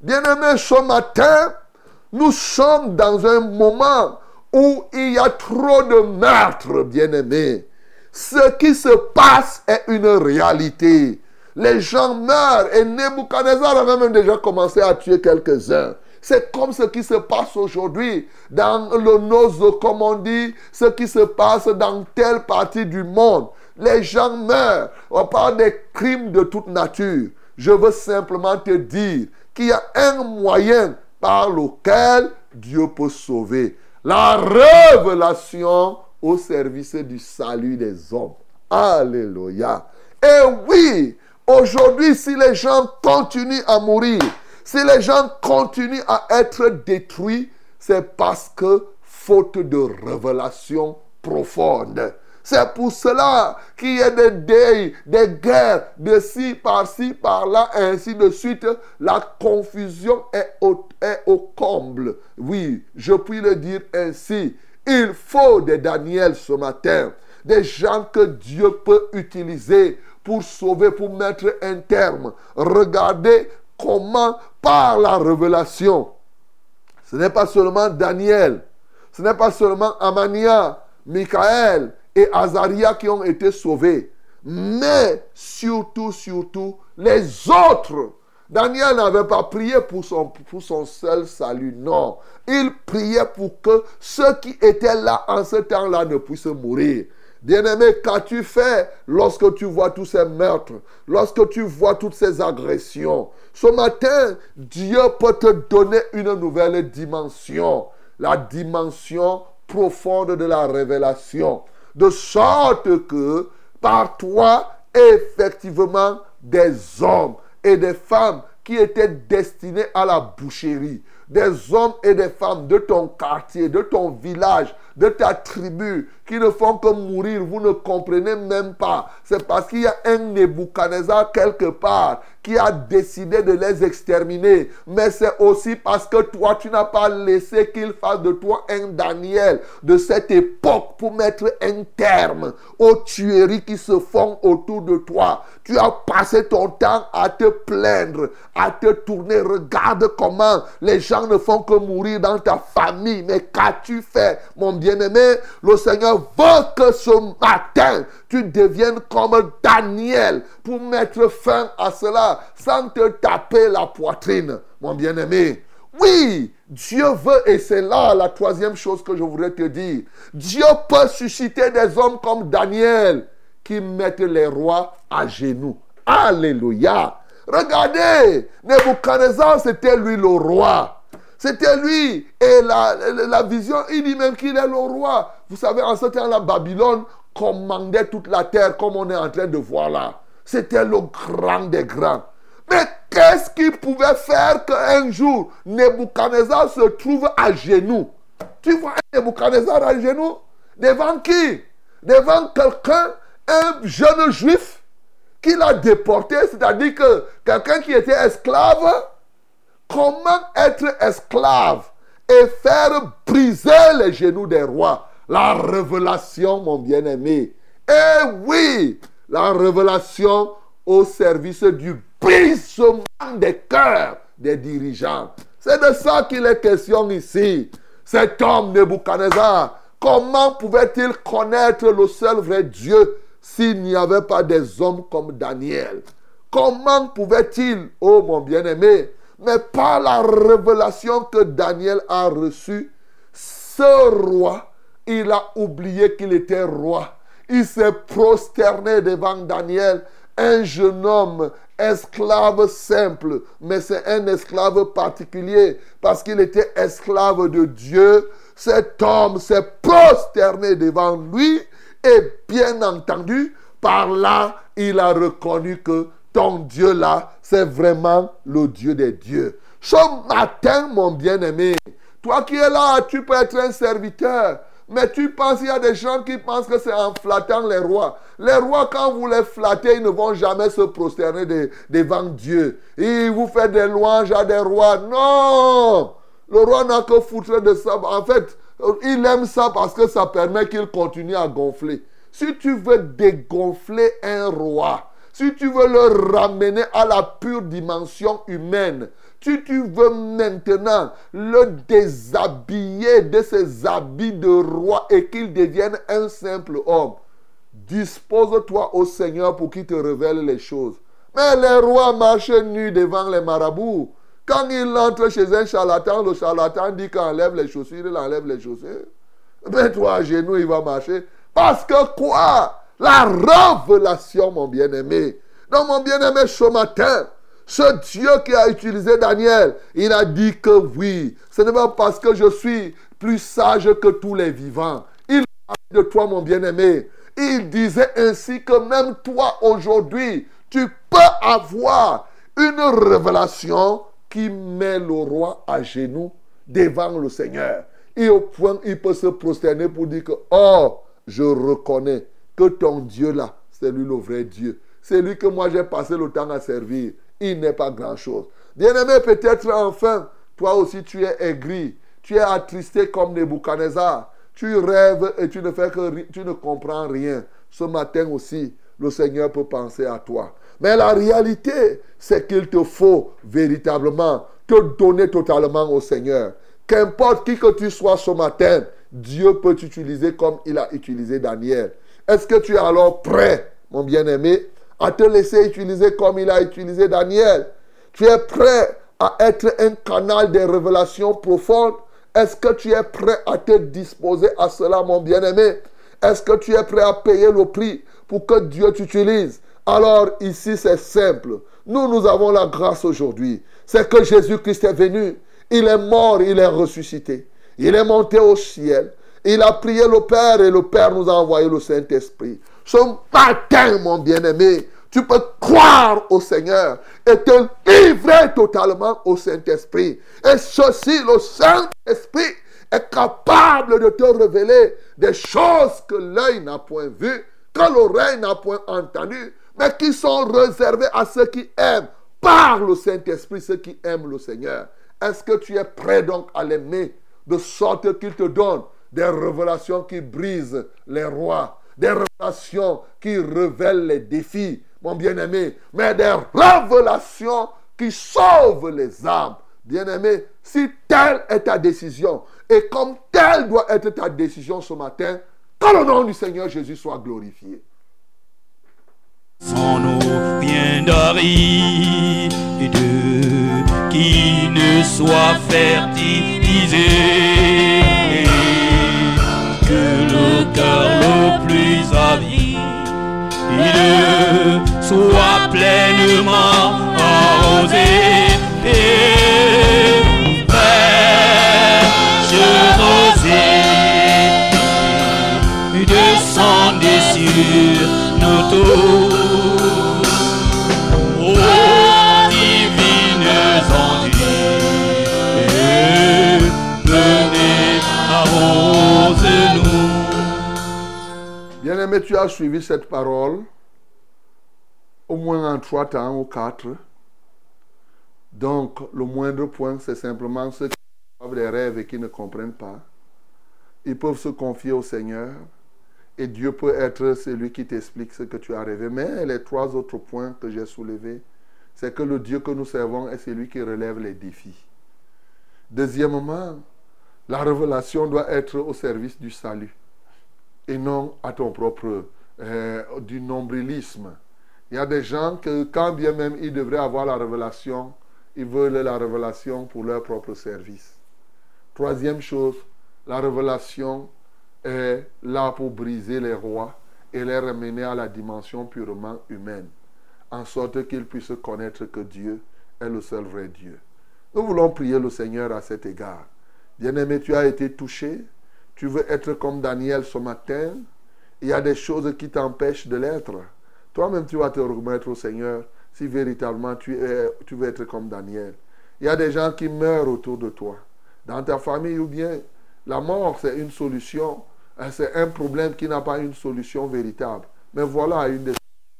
Bien-aimés, ce matin, nous sommes dans un moment où il y a trop de meurtres, bien-aimés. Ce qui se passe est une réalité. Les gens meurent et Nebuchadnezzar avait même déjà commencé à tuer quelques-uns. C'est comme ce qui se passe aujourd'hui dans le Nozo, comme on dit, ce qui se passe dans telle partie du monde. Les gens meurent. On parle des crimes de toute nature. Je veux simplement te dire qu'il y a un moyen par lequel Dieu peut sauver. La révélation au service du salut des hommes. Alléluia. Et oui, aujourd'hui, si les gens continuent à mourir, si les gens continuent à être détruits, c'est parce que faute de révélation profonde. C'est pour cela qu'il y a des deuils, des guerres, de ci par-ci, par-là, ainsi de suite. La confusion est au, est au comble. Oui, je puis le dire ainsi. Il faut des Daniel ce matin, des gens que Dieu peut utiliser pour sauver, pour mettre un terme. Regardez comment, par la révélation, ce n'est pas seulement Daniel, ce n'est pas seulement Amania, Michael et Azaria qui ont été sauvés, mais surtout, surtout, les autres. Daniel n'avait pas prié pour son, pour son seul salut, non. Il priait pour que ceux qui étaient là en ce temps-là ne puissent mourir. Bien-aimé, qu'as-tu fait lorsque tu vois tous ces meurtres, lorsque tu vois toutes ces agressions? Ce matin, Dieu peut te donner une nouvelle dimension, la dimension profonde de la révélation, de sorte que par toi, effectivement, des hommes et des femmes qui étaient destinés à la boucherie, des hommes et des femmes de ton quartier, de ton village, de ta tribu, qui ne font que mourir, vous ne comprenez même pas. C'est parce qu'il y a un Nebuchadnezzar quelque part qui a décidé de les exterminer. Mais c'est aussi parce que toi, tu n'as pas laissé qu'il fasse de toi un Daniel de cette époque pour mettre un terme aux tueries qui se font autour de toi. Tu as passé ton temps à te plaindre, à te tourner. Regarde comment les gens ne font que mourir dans ta famille. Mais qu'as-tu fait, mon bien-aimé? Le Seigneur veut que ce matin, tu deviennes comme Daniel pour mettre fin à cela sans te taper la poitrine, mon bien-aimé. Oui, Dieu veut, et c'est là la troisième chose que je voudrais te dire. Dieu peut susciter des hommes comme Daniel qui mettent les rois à genoux. Alléluia. Regardez, Nebuchadnezzar, c'était lui le roi. C'était lui. Et la, vision, il dit même qu'il est le roi. Vous savez, en ce temps-là, Babylone commandait toute la terre comme on est en train de voir là. C'était le grand des grands. Mais qu'est-ce qui pouvait faire qu'un jour, Nebuchadnezzar se trouve à genoux? Tu vois Nebuchadnezzar à genoux? Devant qui? Devant quelqu'un, un jeune juif qui l'a déporté, c'est-à-dire que quelqu'un qui était esclave, comment être esclave et faire briser les genoux des rois? La révélation, mon bien-aimé. Eh oui, la révélation au service du brisement des cœurs des dirigeants. C'est de ça qu'il est question ici. Cet homme Nebuchadnezzar, comment pouvait-il connaître le seul vrai Dieu s'il n'y avait pas des hommes comme Daniel? Comment pouvait-il, oh mon bien-aimé, mais par la révélation que Daniel a reçue, ce roi, il a oublié qu'il était roi. Il s'est prosterné devant Daniel, un jeune homme, esclave simple, mais c'est un esclave particulier parce qu'il était esclave de Dieu. Cet homme s'est prosterné devant lui et bien entendu, par là, il a reconnu que ton Dieu là, c'est vraiment le Dieu des dieux. Ce matin, mon bien-aimé, toi qui es là, tu peux être un serviteur. Mais tu penses, il y a des gens qui pensent que c'est en flattant les rois. Les rois, quand vous les flattez, ils ne vont jamais se prosterner de- devant Dieu. Ils vous font des louanges à des rois. Non Le roi n'a que foutre de ça. En fait, il aime ça parce que ça permet qu'il continue à gonfler. Si tu veux dégonfler un roi, si tu veux le ramener à la pure dimension humaine, si tu veux maintenant le déshabiller de ses habits de roi et qu'il devienne un simple homme, dispose-toi au Seigneur pour qu'il te révèle les choses. Mais les rois marchent nus devant les marabouts. Quand il entre chez un charlatan, le charlatan dit qu'il enlève les chaussures, il enlève les chaussures. Mais toi, à genoux, il va marcher. Parce que quoi? La révélation, mon bien-aimé. Donc, mon bien-aimé, ce matin, ce Dieu qui a utilisé Daniel, il a dit que oui, ce n'est pas parce que je suis plus sage que tous les vivants. Il parle de toi, mon bien-aimé. Il disait ainsi que même toi, aujourd'hui, tu peux avoir une révélation qui met le roi à genoux devant le Seigneur. Et au point, il peut se prosterner pour dire que, oh, je reconnais que ton Dieu là, c'est lui le vrai Dieu. C'est lui que moi j'ai passé le temps à servir. Il n'est pas grand-chose. Bien-aimé, peut-être enfin, toi aussi tu es aigri. Tu es attristé comme Nebuchadnezzar. Tu rêves et tu ne fais que tu ne comprends rien. Ce matin aussi, le Seigneur peut penser à toi. Mais la réalité, c'est qu'il te faut véritablement te donner totalement au Seigneur. Qu'importe qui que tu sois ce matin, Dieu peut t'utiliser comme il a utilisé Daniel. Est-ce que tu es alors prêt, mon bien-aimé, à te laisser utiliser comme il a utilisé Daniel? Tu es prêt à être un canal des révélations profondes? Est-ce que tu es prêt à te disposer à cela, mon bien-aimé? Est-ce que tu es prêt à payer le prix pour que Dieu t'utilise? Alors ici, c'est simple. Nous, nous avons la grâce aujourd'hui. C'est que Jésus-Christ est venu. Il est mort, il est ressuscité. Il est monté au ciel. Il a prié le Père et le Père nous a envoyé le Saint-Esprit. Ce matin, mon bien-aimé, tu peux croire au Seigneur et te livrer totalement au Saint-Esprit. Et ceci, le Saint-Esprit est capable de te révéler des choses que l'œil n'a point vues, que l'oreille n'a point entendues, mais qui sont réservées à ceux qui aiment par le Saint-Esprit, ceux qui aiment le Seigneur. Est-ce que tu es prêt donc à l'aimer de sorte qu'il te donne des révélations qui brisent les rois, des révélations qui révèlent les défis, mon bien-aimé, mais des révélations qui sauvent les âmes. Bien-aimé, si telle est ta décision, et comme telle doit être ta décision ce matin, que le nom du Seigneur Jésus soit glorifié. sans nos biens d'aride qui ne soit fertilisé le cœur le plus avide soit pleinement arrosé et fraîche rosée descendez sur nos tours. Bien-aimé, tu as suivi cette parole au moins en trois temps ou quatre. Donc, le moindre point, c'est simplement ceux qui ont des rêves et qui ne comprennent pas. Ils peuvent se confier au Seigneur et Dieu peut être celui qui t'explique ce que tu as rêvé. Mais les trois autres points que j'ai soulevés, c'est que le Dieu que nous servons est celui qui relève les défis. Deuxièmement, la révélation doit être au service du salut et non à ton propre euh, du nombrilisme. Il y a des gens que quand bien même ils devraient avoir la révélation, ils veulent la révélation pour leur propre service. Troisième chose, la révélation est là pour briser les rois et les ramener à la dimension purement humaine, en sorte qu'ils puissent connaître que Dieu est le seul vrai Dieu. Nous voulons prier le Seigneur à cet égard. Bien-aimé, tu as été touché. Tu veux être comme Daniel ce matin. Il y a des choses qui t'empêchent de l'être. Toi-même, tu vas te remettre au Seigneur si véritablement tu, es, tu veux être comme Daniel. Il y a des gens qui meurent autour de toi, dans ta famille ou bien la mort, c'est une solution. Hein, C'est un problème qui n'a pas une solution véritable. Mais voilà une des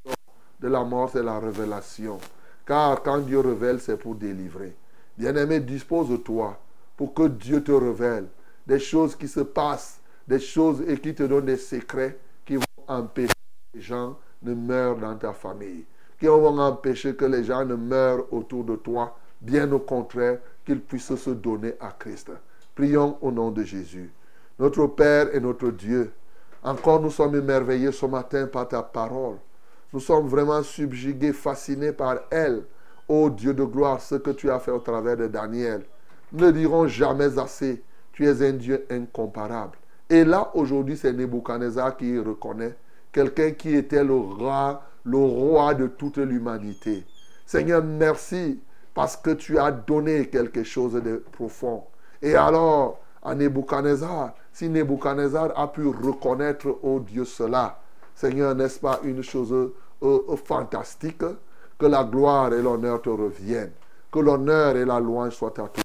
solutions de la mort, c'est la révélation. Car quand Dieu révèle, c'est pour délivrer. Bien-aimé, dispose-toi pour que Dieu te révèle des choses qui se passent, des choses et qui te donnent des secrets qui vont empêcher que les gens ne meurent dans ta famille, qui vont empêcher que les gens ne meurent autour de toi, bien au contraire, qu'ils puissent se donner à Christ. Prions au nom de Jésus. Notre Père et notre Dieu, encore nous sommes émerveillés ce matin par ta parole. Nous sommes vraiment subjugués, fascinés par elle. Ô Dieu de gloire, ce que tu as fait au travers de Daniel. Nous ne dirons jamais assez. Tu es un Dieu incomparable. Et là, aujourd'hui, c'est Nebuchadnezzar qui reconnaît quelqu'un qui était le roi, le roi de toute l'humanité. Seigneur, merci parce que tu as donné quelque chose de profond. Et alors, à Nebuchadnezzar, si Nebuchadnezzar a pu reconnaître, oh Dieu, cela, Seigneur, n'est-ce pas une chose euh, euh, fantastique? Que la gloire et l'honneur te reviennent. Que l'honneur et la louange soient à toi.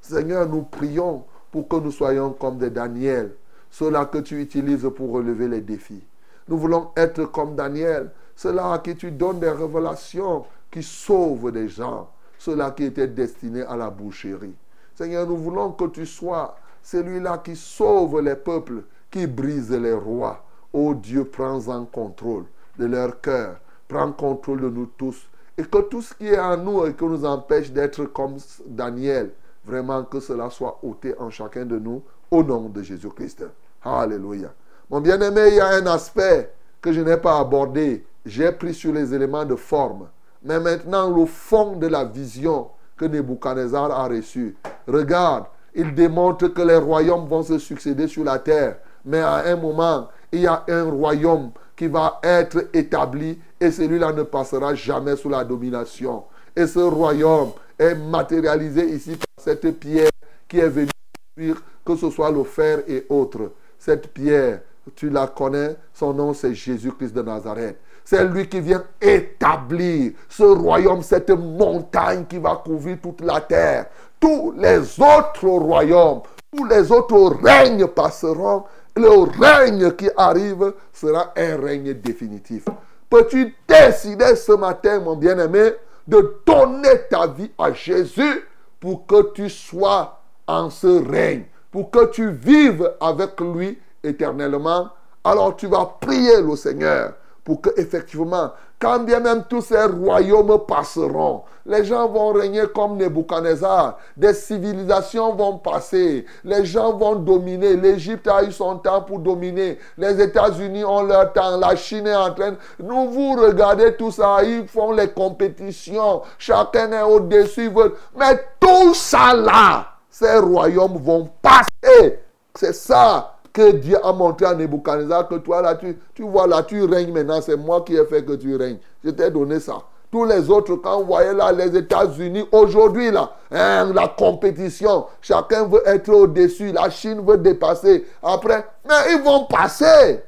Seigneur, nous prions pour que nous soyons comme des Daniel, ceux-là que tu utilises pour relever les défis. Nous voulons être comme Daniel, ceux-là à qui tu donnes des révélations qui sauvent des gens, ceux-là qui étaient destinés à la boucherie. Seigneur, nous voulons que tu sois celui-là qui sauve les peuples, qui brise les rois. Oh Dieu, prends en contrôle de leur cœur, prends contrôle de nous tous. Et que tout ce qui est en nous et qui nous empêche d'être comme Daniel, vraiment que cela soit ôté en chacun de nous, au nom de Jésus-Christ. Alléluia. Mon bien-aimé, il y a un aspect que je n'ai pas abordé. J'ai pris sur les éléments de forme. Mais maintenant, le fond de la vision que Nebuchadnezzar a reçue. Regarde, il démontre que les royaumes vont se succéder sur la terre. Mais à un moment, il y a un royaume qui va être établi et celui-là ne passera jamais sous la domination. Et ce royaume est matérialisé ici par cette pierre qui est venue que ce soit le fer et autres. Cette pierre, tu la connais, son nom c'est Jésus-Christ de Nazareth. C'est lui qui vient établir ce royaume, cette montagne qui va couvrir toute la terre. Tous les autres royaumes, tous les autres règnes passeront. Le règne qui arrive sera un règne définitif. Peux-tu décider ce matin, mon bien-aimé, de donner ta vie à Jésus pour que tu sois en ce règne, pour que tu vives avec lui éternellement. Alors tu vas prier le Seigneur pour que effectivement, quand bien même tous ces royaumes passeront, les gens vont régner comme Nebuchadnezzar, des civilisations vont passer, les gens vont dominer. L'Égypte a eu son temps pour dominer, les États-Unis ont leur temps, la Chine est en train. Nous vous regardez tout ça, ils font les compétitions, chacun est au-dessus. Mais tout ça là, ces royaumes vont passer. C'est ça que Dieu a montré à Nebuchadnezzar que toi là, tu, tu vois là, tu règnes maintenant. C'est moi qui ai fait que tu règnes. Je t'ai donné ça. Tous les autres, quand vous voyez là les États-Unis, aujourd'hui là, hein, la compétition, chacun veut être au-dessus, la Chine veut dépasser. Après, mais ils vont passer.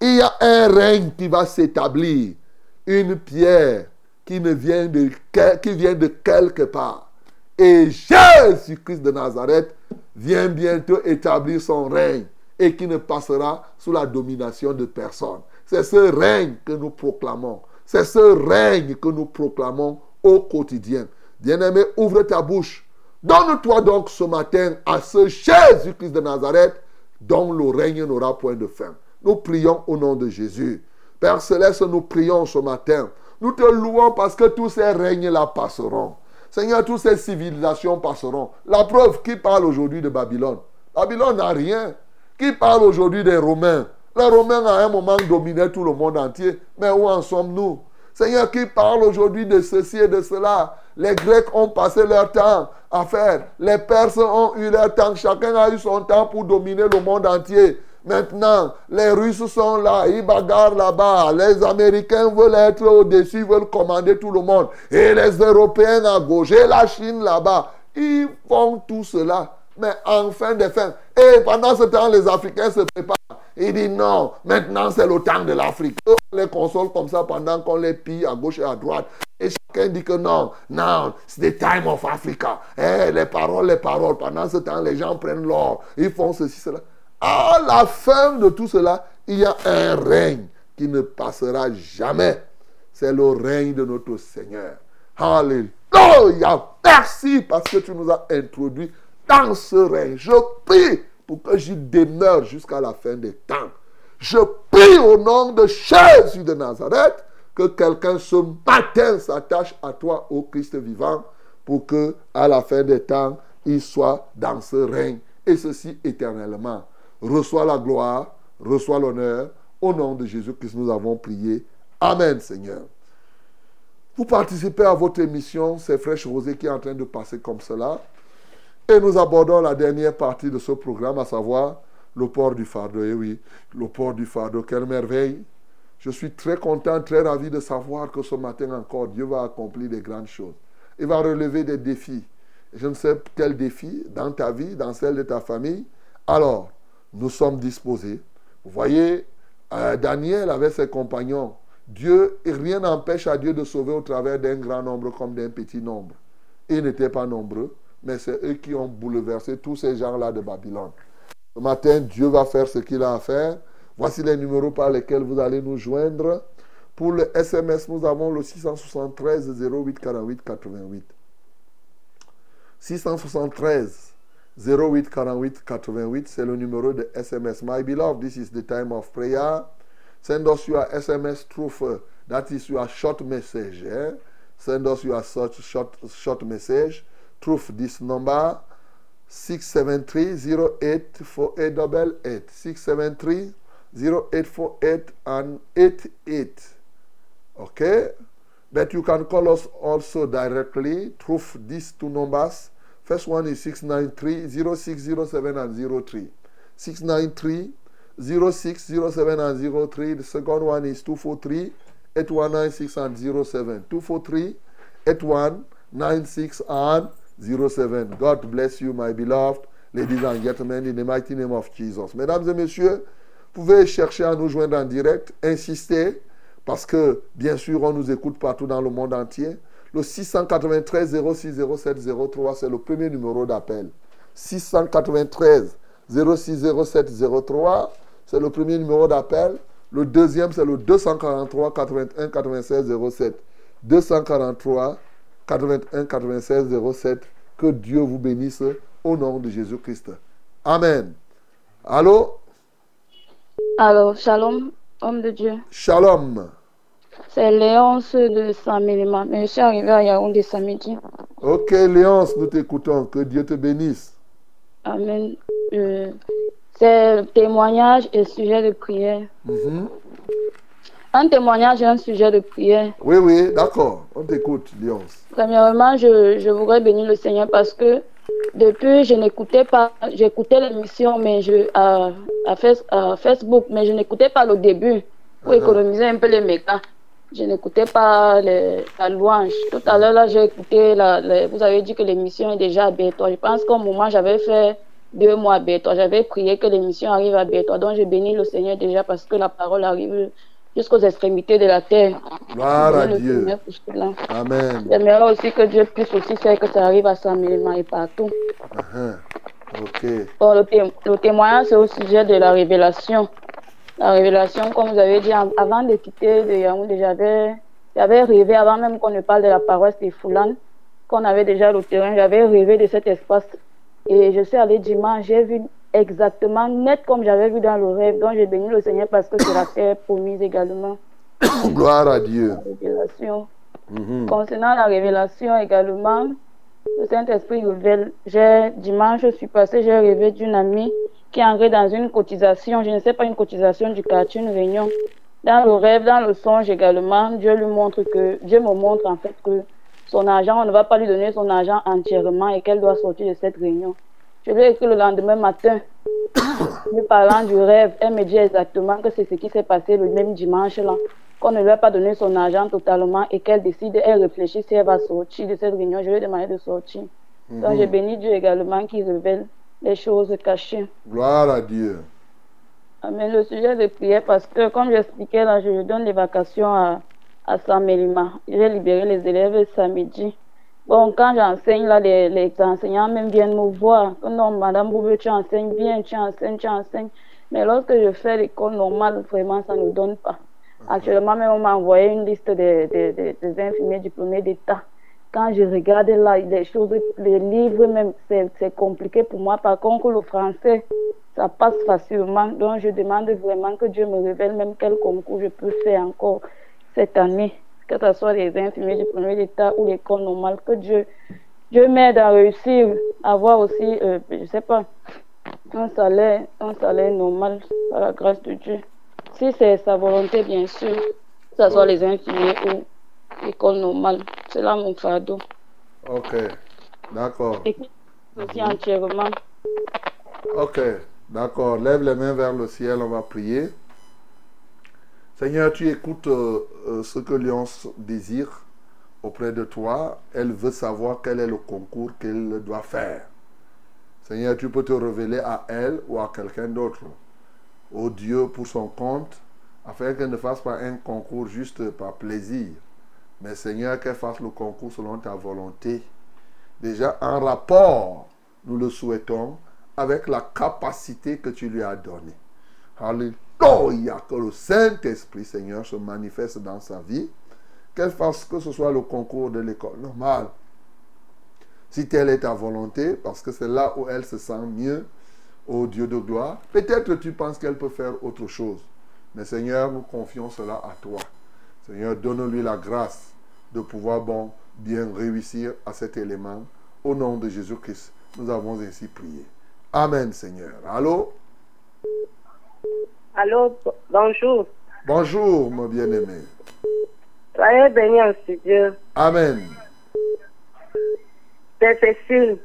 Il y a un règne qui va s'établir. Une pierre qui, ne vient de, qui vient de quelque part. Et Jésus-Christ de Nazareth vient bientôt établir son règne et qui ne passera sous la domination de personne. C'est ce règne que nous proclamons. C'est ce règne que nous proclamons au quotidien. Bien-aimé, ouvre ta bouche. Donne-toi donc ce matin à ce Jésus-Christ de Nazareth dont le règne n'aura point de fin. Nous prions au nom de Jésus. Père Céleste, nous prions ce matin. Nous te louons parce que tous ces règnes-là passeront. Seigneur, toutes ces civilisations passeront. La preuve, qui parle aujourd'hui de Babylone? Babylone n'a rien. Qui parle aujourd'hui des Romains? Les Romains, à un moment, dominaient tout le monde entier. Mais où en sommes-nous? Seigneur, qui parle aujourd'hui de ceci et de cela? Les Grecs ont passé leur temps à faire. Les Perses ont eu leur temps. Chacun a eu son temps pour dominer le monde entier. Maintenant, les Russes sont là, ils bagarrent là-bas. Les Américains veulent être au-dessus, veulent commander tout le monde. Et les Européens à gauche, et la Chine là-bas. Ils font tout cela. Mais en fin de fin, pendant ce temps, les Africains se préparent. Ils disent non, maintenant c'est le temps de l'Afrique. On les console comme ça pendant qu'on les pille à gauche et à droite. Et chacun dit que non, non, c'est the time of Africa. Eh, les paroles, les paroles. Pendant ce temps, les gens prennent l'or. Ils font ceci, cela. À la fin de tout cela, il y a un règne qui ne passera jamais. C'est le règne de notre Seigneur. Alléluia. Merci parce que tu nous as introduits dans ce règne. Je prie pour que j'y demeure jusqu'à la fin des temps? Je prie au nom de Jésus de Nazareth que quelqu'un ce matin s'attache à toi, ô Christ vivant, pour que à la fin des temps, il soit dans ce règne et ceci éternellement. Reçois la gloire, reçois l'honneur. Au nom de Jésus-Christ, nous avons prié. Amen, Seigneur. Vous participez à votre émission, c'est Fraîche Rosée qui est en train de passer comme cela. Et nous abordons la dernière partie de ce programme, à savoir le port du fardeau. Et oui, le port du fardeau, quelle merveille. Je suis très content, très ravi de savoir que ce matin encore, Dieu va accomplir des grandes choses. Il va relever des défis. Je ne sais quel défi dans ta vie, dans celle de ta famille. Alors, nous sommes disposés. Vous voyez, euh, Daniel avec ses compagnons. Dieu, rien n'empêche à Dieu de sauver au travers d'un grand nombre comme d'un petit nombre. Ils n'étaient pas nombreux, mais c'est eux qui ont bouleversé tous ces gens-là de Babylone. Ce matin, Dieu va faire ce qu'il a à faire. Voici les numéros par lesquels vous allez nous joindre. Pour le SMS, nous avons le 673 08 48 88. 673 08 48 88, c'est le numéro de SMS. My beloved, this is the time of prayer. Send us your SMS truth. That is your short message. eh? Send us your short, short message. Truth this number 673-084888. 673-0848 and 88. Okay? But you can call us also directly through these two numbers. First one is 693-0607 and 03. 693 0607 and 03. The second one is 243 8196 and 07. 243 8196 and 07. God bless you, my beloved. Ladies and gentlemen, in the mighty name of Jesus. Mesdames et messieurs, vous pouvez chercher à nous joindre en direct, insister, parce que, bien sûr, on nous écoute partout dans le monde entier. Le 693 06 07 03, c'est le premier numéro d'appel. 693 06 07 03, c'est le premier numéro d'appel. Le deuxième, c'est le 243 81 96 07. 243 81 96 07. Que Dieu vous bénisse au nom de Jésus-Christ. Amen. Allô? Alors, shalom, homme de Dieu. Shalom. C'est Léonce de Saint-Mélima. Mais je suis arrivé à Yaoundé samedi. Ok, Léonce, nous t'écoutons. Que Dieu te bénisse. Amen. Euh, c'est témoignage et sujet de prière. Mhm. Un témoignage et un sujet de prière. Oui, oui, d'accord. On t'écoute, Léonce. Premièrement, je, je voudrais bénir le Seigneur parce que depuis, je n'écoutais pas, j'écoutais l'émission mais je, à, à, Face- à Facebook, mais je n'écoutais pas le début pour Uh-huh. économiser un peu les mégas. Je n'écoutais pas les- la louange. Tout à l'heure, là, j'ai écouté, la, la- vous avez dit que l'émission est déjà à bientôt. Je pense qu'au moment, j'avais fait deux mois à Bétois. J'avais prié que l'émission arrive à Bétois. Donc, je bénis le Seigneur déjà parce que la parole arrive jusqu'aux extrémités de la terre. Gloire à Dieu. Amen. J'aimerais aussi que Dieu puisse aussi faire que ça arrive à Samuel et partout. Uh-huh. Ok. Bon, le, té- le témoignage, c'est au sujet de la révélation. La révélation, comme vous avez dit, avant de quitter de Yaoundé, j'avais, rêvé, avant même qu'on ne parle de la paroisse des Foulanes, qu'on avait déjà le terrain, j'avais rêvé de cet espace. Et je suis allée dimanche, j'ai vu exactement net comme j'avais vu dans le rêve. Donc j'ai béni le Seigneur parce que c'est la terre promise également. Gloire à Dieu. La révélation. Mhm. Concernant la révélation également, le Saint-Esprit révèle. Dimanche, je suis passée, j'ai rêvé d'une amie qui est entrée dans une cotisation, je ne sais pas, une cotisation du quartier, une réunion. Dans le rêve, dans le songe également, Dieu lui montre que, Dieu me montre en fait que son argent, on ne va pas lui donner son argent entièrement et qu'elle doit sortir de cette réunion. Je lui ai écrit le lendemain matin, lui parlant du rêve, elle me dit exactement que c'est ce qui s'est passé le même dimanche là, qu'on ne lui a pas donné son argent totalement et qu'elle décide, elle réfléchit si elle va sortir de cette réunion. Je lui ai demandé de sortir. Donc j'ai béni Dieu également qui révèle les choses cachées. Gloire à Dieu. Amen. Le sujet de prière, parce que comme j'expliquais là, je donne les vacations à, à Samelima. J'ai libéré les élèves samedi. Bon, quand j'enseigne là, les, les enseignants même viennent me voir. Que non, Madame Boubé, tu enseignes bien, tu enseignes, tu enseignes. Mais lorsque je fais l'école normale, vraiment, ça ne donne pas. Actuellement, même on m'a envoyé une liste des, des, des, des infirmiers diplômés d'État. Quand je regarde là, les choses, les livres même, c'est compliqué pour moi. Par contre, le français, ça passe facilement. Donc, je demande vraiment que Dieu me révèle même quel concours je peux faire encore cette année, que ce soit les infirmiers du premier d'État ou l'école normale, que Dieu, Dieu m'aide à réussir, à avoir aussi, euh, je sais pas, un salaire, un salaire normal par la grâce de Dieu. Si c'est sa volonté, bien sûr, que ce soit les infirmiers ou l'école normale, c'est là mon fardeau. Ok. D'accord. Et aussi entièrement. Ok. D'accord. Lève les mains vers le ciel, on va prier. Seigneur, tu écoutes euh, euh, ce que Lyonce désire auprès de toi. Elle veut savoir quel est le concours qu'elle doit faire. Seigneur, tu peux te révéler à elle ou à quelqu'un d'autre. Au Dieu pour son compte, afin qu'elle ne fasse pas un concours juste par plaisir. Mais Seigneur, qu'elle fasse le concours selon ta volonté. Déjà en rapport, nous le souhaitons, avec la capacité que tu lui as donnée. Alléluia, que le Saint-Esprit, Seigneur, se manifeste dans sa vie. Qu'elle fasse que ce soit le concours de l'école normale. Si telle est ta volonté, parce que c'est là où elle se sent mieux, au Dieu de gloire, peut-être tu penses qu'elle peut faire autre chose. Mais Seigneur, nous confions cela à toi. Seigneur, donne-lui la grâce de pouvoir bon, bien réussir à cet élément. Au nom de Jésus-Christ, nous avons ainsi prié. Amen, Seigneur. Allô? Allô, bonjour. Bonjour, mon bien-aimé. Soyez bénis en studio. Amen. C'est Cécile.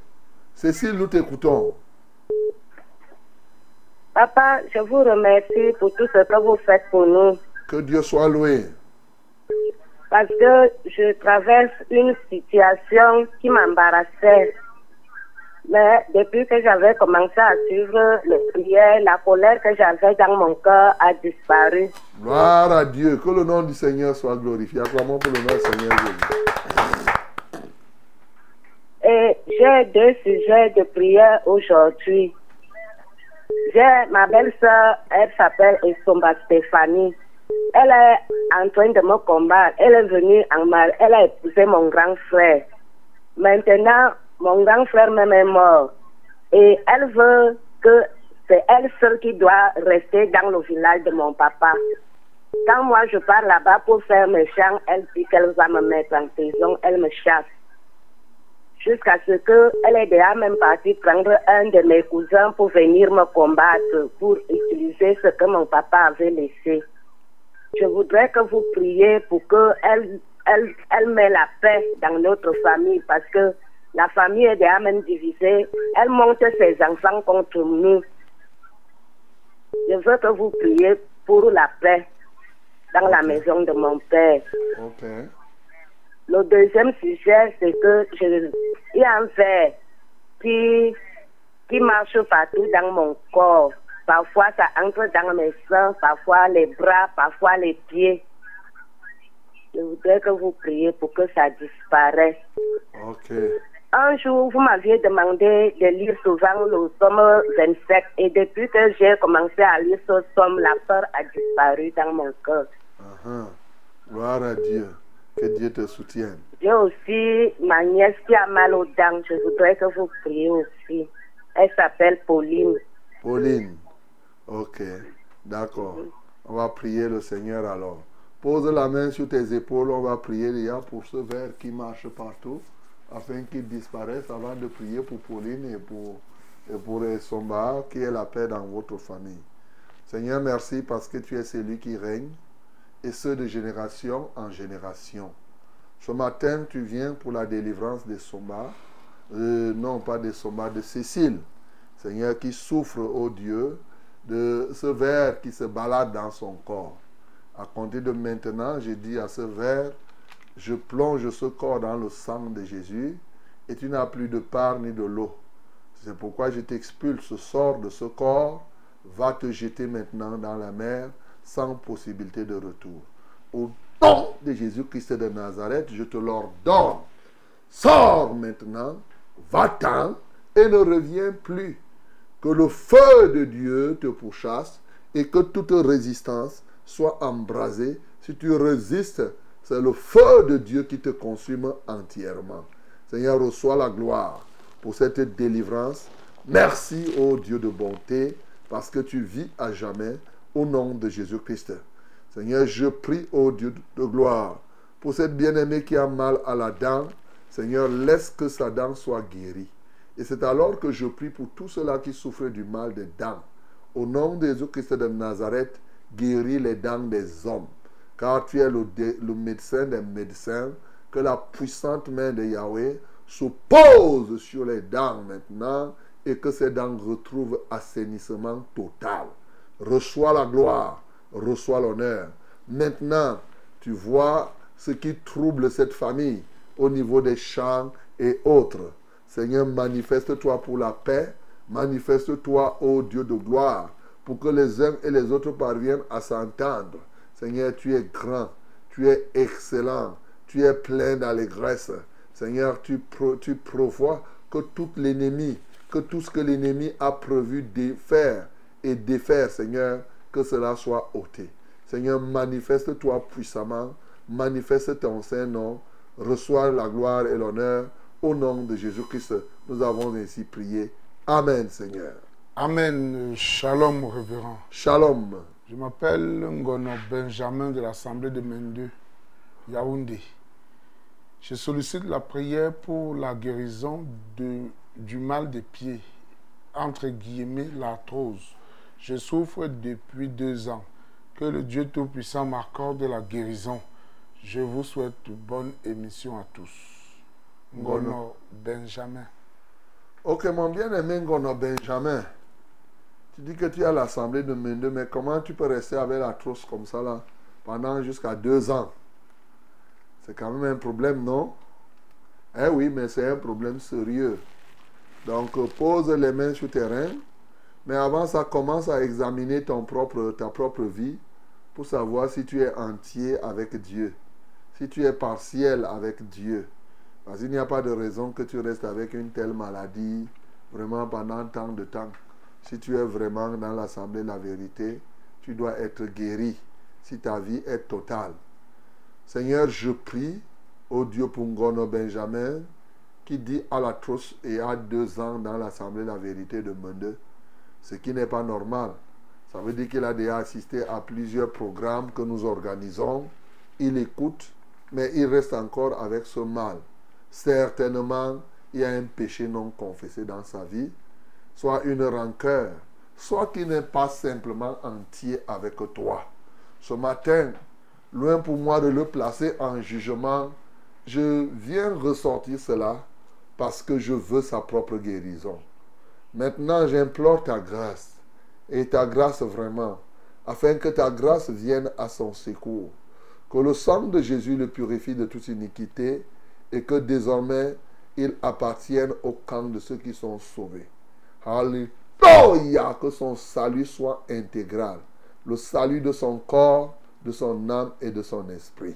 Cécile, nous t'écoutons. Papa, je vous remercie pour tout ce que vous faites pour nous. Que Dieu soit loué. Parce que je traverse une situation qui m'embarrassait. Mais depuis que j'avais commencé à suivre les prières, la colère que j'avais dans mon cœur a disparu. Gloire à Dieu. Que le nom du Seigneur soit glorifié. Acclamons pour le nom du Seigneur Jésus. Et j'ai deux sujets de prière aujourd'hui. J'ai ma belle-sœur, elle s'appelle Estomba Stéphanie. Elle est en train de me combattre. Elle est venue en mal. Elle a épousé mon grand frère. Maintenant, mon grand frère même est mort. Et elle veut que c'est elle seule qui doit rester dans le village de mon papa. Quand moi je pars là-bas pour faire mes champs, elle dit qu'elle va me mettre en prison. Elle me chasse jusqu'à ce qu'elle est déjà même partie prendre un de mes cousins pour venir me combattre, pour utiliser ce que mon papa avait laissé. Je voudrais que vous priez pour qu'elle elle, elle met la paix dans notre famille parce que la famille est déjà même divisée. Elle monte ses enfants contre nous. Je veux que vous priez pour la paix dans la maison de mon père. Le deuxième sujet, c'est que je, il y a un verre qui, qui marche partout dans mon corps. Parfois, ça entre dans mes seins, parfois les bras, parfois les pieds. Je voudrais que vous priez pour que ça disparaisse. Ok. Un jour, vous m'aviez demandé de lire souvent le somme 27 et depuis que j'ai commencé à lire ce somme, la peur a disparu dans mon cœur. Uh-huh. Gloire à Dieu. Que Dieu te soutienne. J'ai aussi ma nièce qui a mal aux dents. Je voudrais que vous priez aussi. Elle s'appelle Pauline. Pauline. Ok. D'accord. On va prier le Seigneur alors. Pose la main sur tes épaules. On va prier déjà pour ce verre qui marche partout afin qu'il disparaisse avant de prier pour Pauline et pour, et pour Somba qui est la paix dans votre famille. Seigneur, merci parce que tu es celui qui règne et ce de génération en génération. Ce matin, tu viens pour la délivrance de Somba, euh, non pas de Somba, de Cécile. Seigneur, qui souffre, ô Dieu, de ce verre qui se balade dans son corps. À compter de maintenant, je dis à ce verre, je plonge ce corps dans le sang de Jésus et tu n'as plus de part ni de l'eau. C'est pourquoi je t'expulse, sors de ce corps, va te jeter maintenant dans la mer sans possibilité de retour. Au nom de Jésus-Christ de Nazareth, je te l'ordonne. Sors maintenant, va-t'en et ne reviens plus. Que le feu de Dieu te pourchasse et que toute résistance soit embrasée. Si tu résistes, c'est le feu de Dieu qui te consume entièrement. Seigneur, reçois la gloire pour cette délivrance. Merci, ô Dieu de bonté, parce que tu vis à jamais au nom de Jésus-Christ. Seigneur, je prie, ô Dieu de gloire, pour cette bien-aimée qui a mal à la dent. Seigneur, laisse que sa dent soit guérie. Et c'est alors que je prie pour tous ceux-là qui souffrent du mal des dents. Au nom de Jésus-Christ de Nazareth, guéris les dents des hommes. Car tu es le, médecin des médecins. Que la puissante main de Yahweh se pose sur les dents maintenant et que ces dents retrouvent assainissement total. Reçois la gloire, reçois l'honneur. Maintenant, tu vois ce qui trouble cette famille au niveau des champs et autres. Seigneur, manifeste-toi pour la paix, manifeste-toi, ô Dieu de gloire, pour que les uns et les autres parviennent à s'entendre. Seigneur, tu es grand, tu es excellent, tu es plein d'allégresse. Seigneur, tu, pro- tu prévois que tout l'ennemi, que tout ce que l'ennemi a prévu de faire et défaire, Seigneur, que cela soit ôté. Seigneur, manifeste-toi puissamment, manifeste ton Saint-Nom, reçois la gloire et l'honneur. Au nom de Jésus-Christ, nous avons ainsi prié. Amen, Seigneur. Amen. Shalom, révérend. Shalom. Je m'appelle Ngono Benjamin de l'Assemblée de Mende, Yaoundé. Je sollicite la prière pour la guérison de- du mal des pieds, entre guillemets l'arthrose. Je souffre depuis deux ans. Que le Dieu Tout-Puissant m'accorde la guérison. Je vous souhaite une bonne émission à tous. Ngono Benjamin. Ok, mon bien-aimé Ngono Benjamin, tu dis que tu à l'Assemblée de Mende, mais comment tu peux rester avec la trousse comme ça là pendant jusqu'à deux ans? C'est quand même un problème, non? Eh oui, mais c'est un problème sérieux. Donc, euh, pose les mains sur tes reins, mais avant ça, commence à examiner ton propre, ta propre vie pour savoir si tu es entier avec Dieu, si tu es partiel avec Dieu. Parce qu'il n'y a pas de raison que tu restes avec une telle maladie vraiment pendant tant de temps. Si tu es vraiment dans l'assemblée de la vérité, tu dois être guéri si ta vie est totale. Seigneur, je prie au Dieu pour Ngono Benjamin qui dit à la trousse et a deux ans dans l'assemblée de la vérité de Mende, ce qui n'est pas normal. Ça veut dire qu'il a déjà assisté à plusieurs programmes que nous organisons. Il écoute, mais il reste encore avec ce mal. Certainement, il y a un péché non confessé dans sa vie, soit une rancœur, soit qu'il n'est pas simplement entier avec toi. Ce matin, loin pour moi de le placer en jugement, je viens ressortir cela parce que je veux sa propre guérison. Maintenant, j'implore ta grâce, et ta grâce vraiment, afin que ta grâce vienne à son secours. Que le sang de Jésus le purifie de toute iniquité et que désormais il appartienne au camp de ceux qui sont sauvés. Alléluia, que son salut soit intégral. Le salut de son corps, de son âme et de son esprit.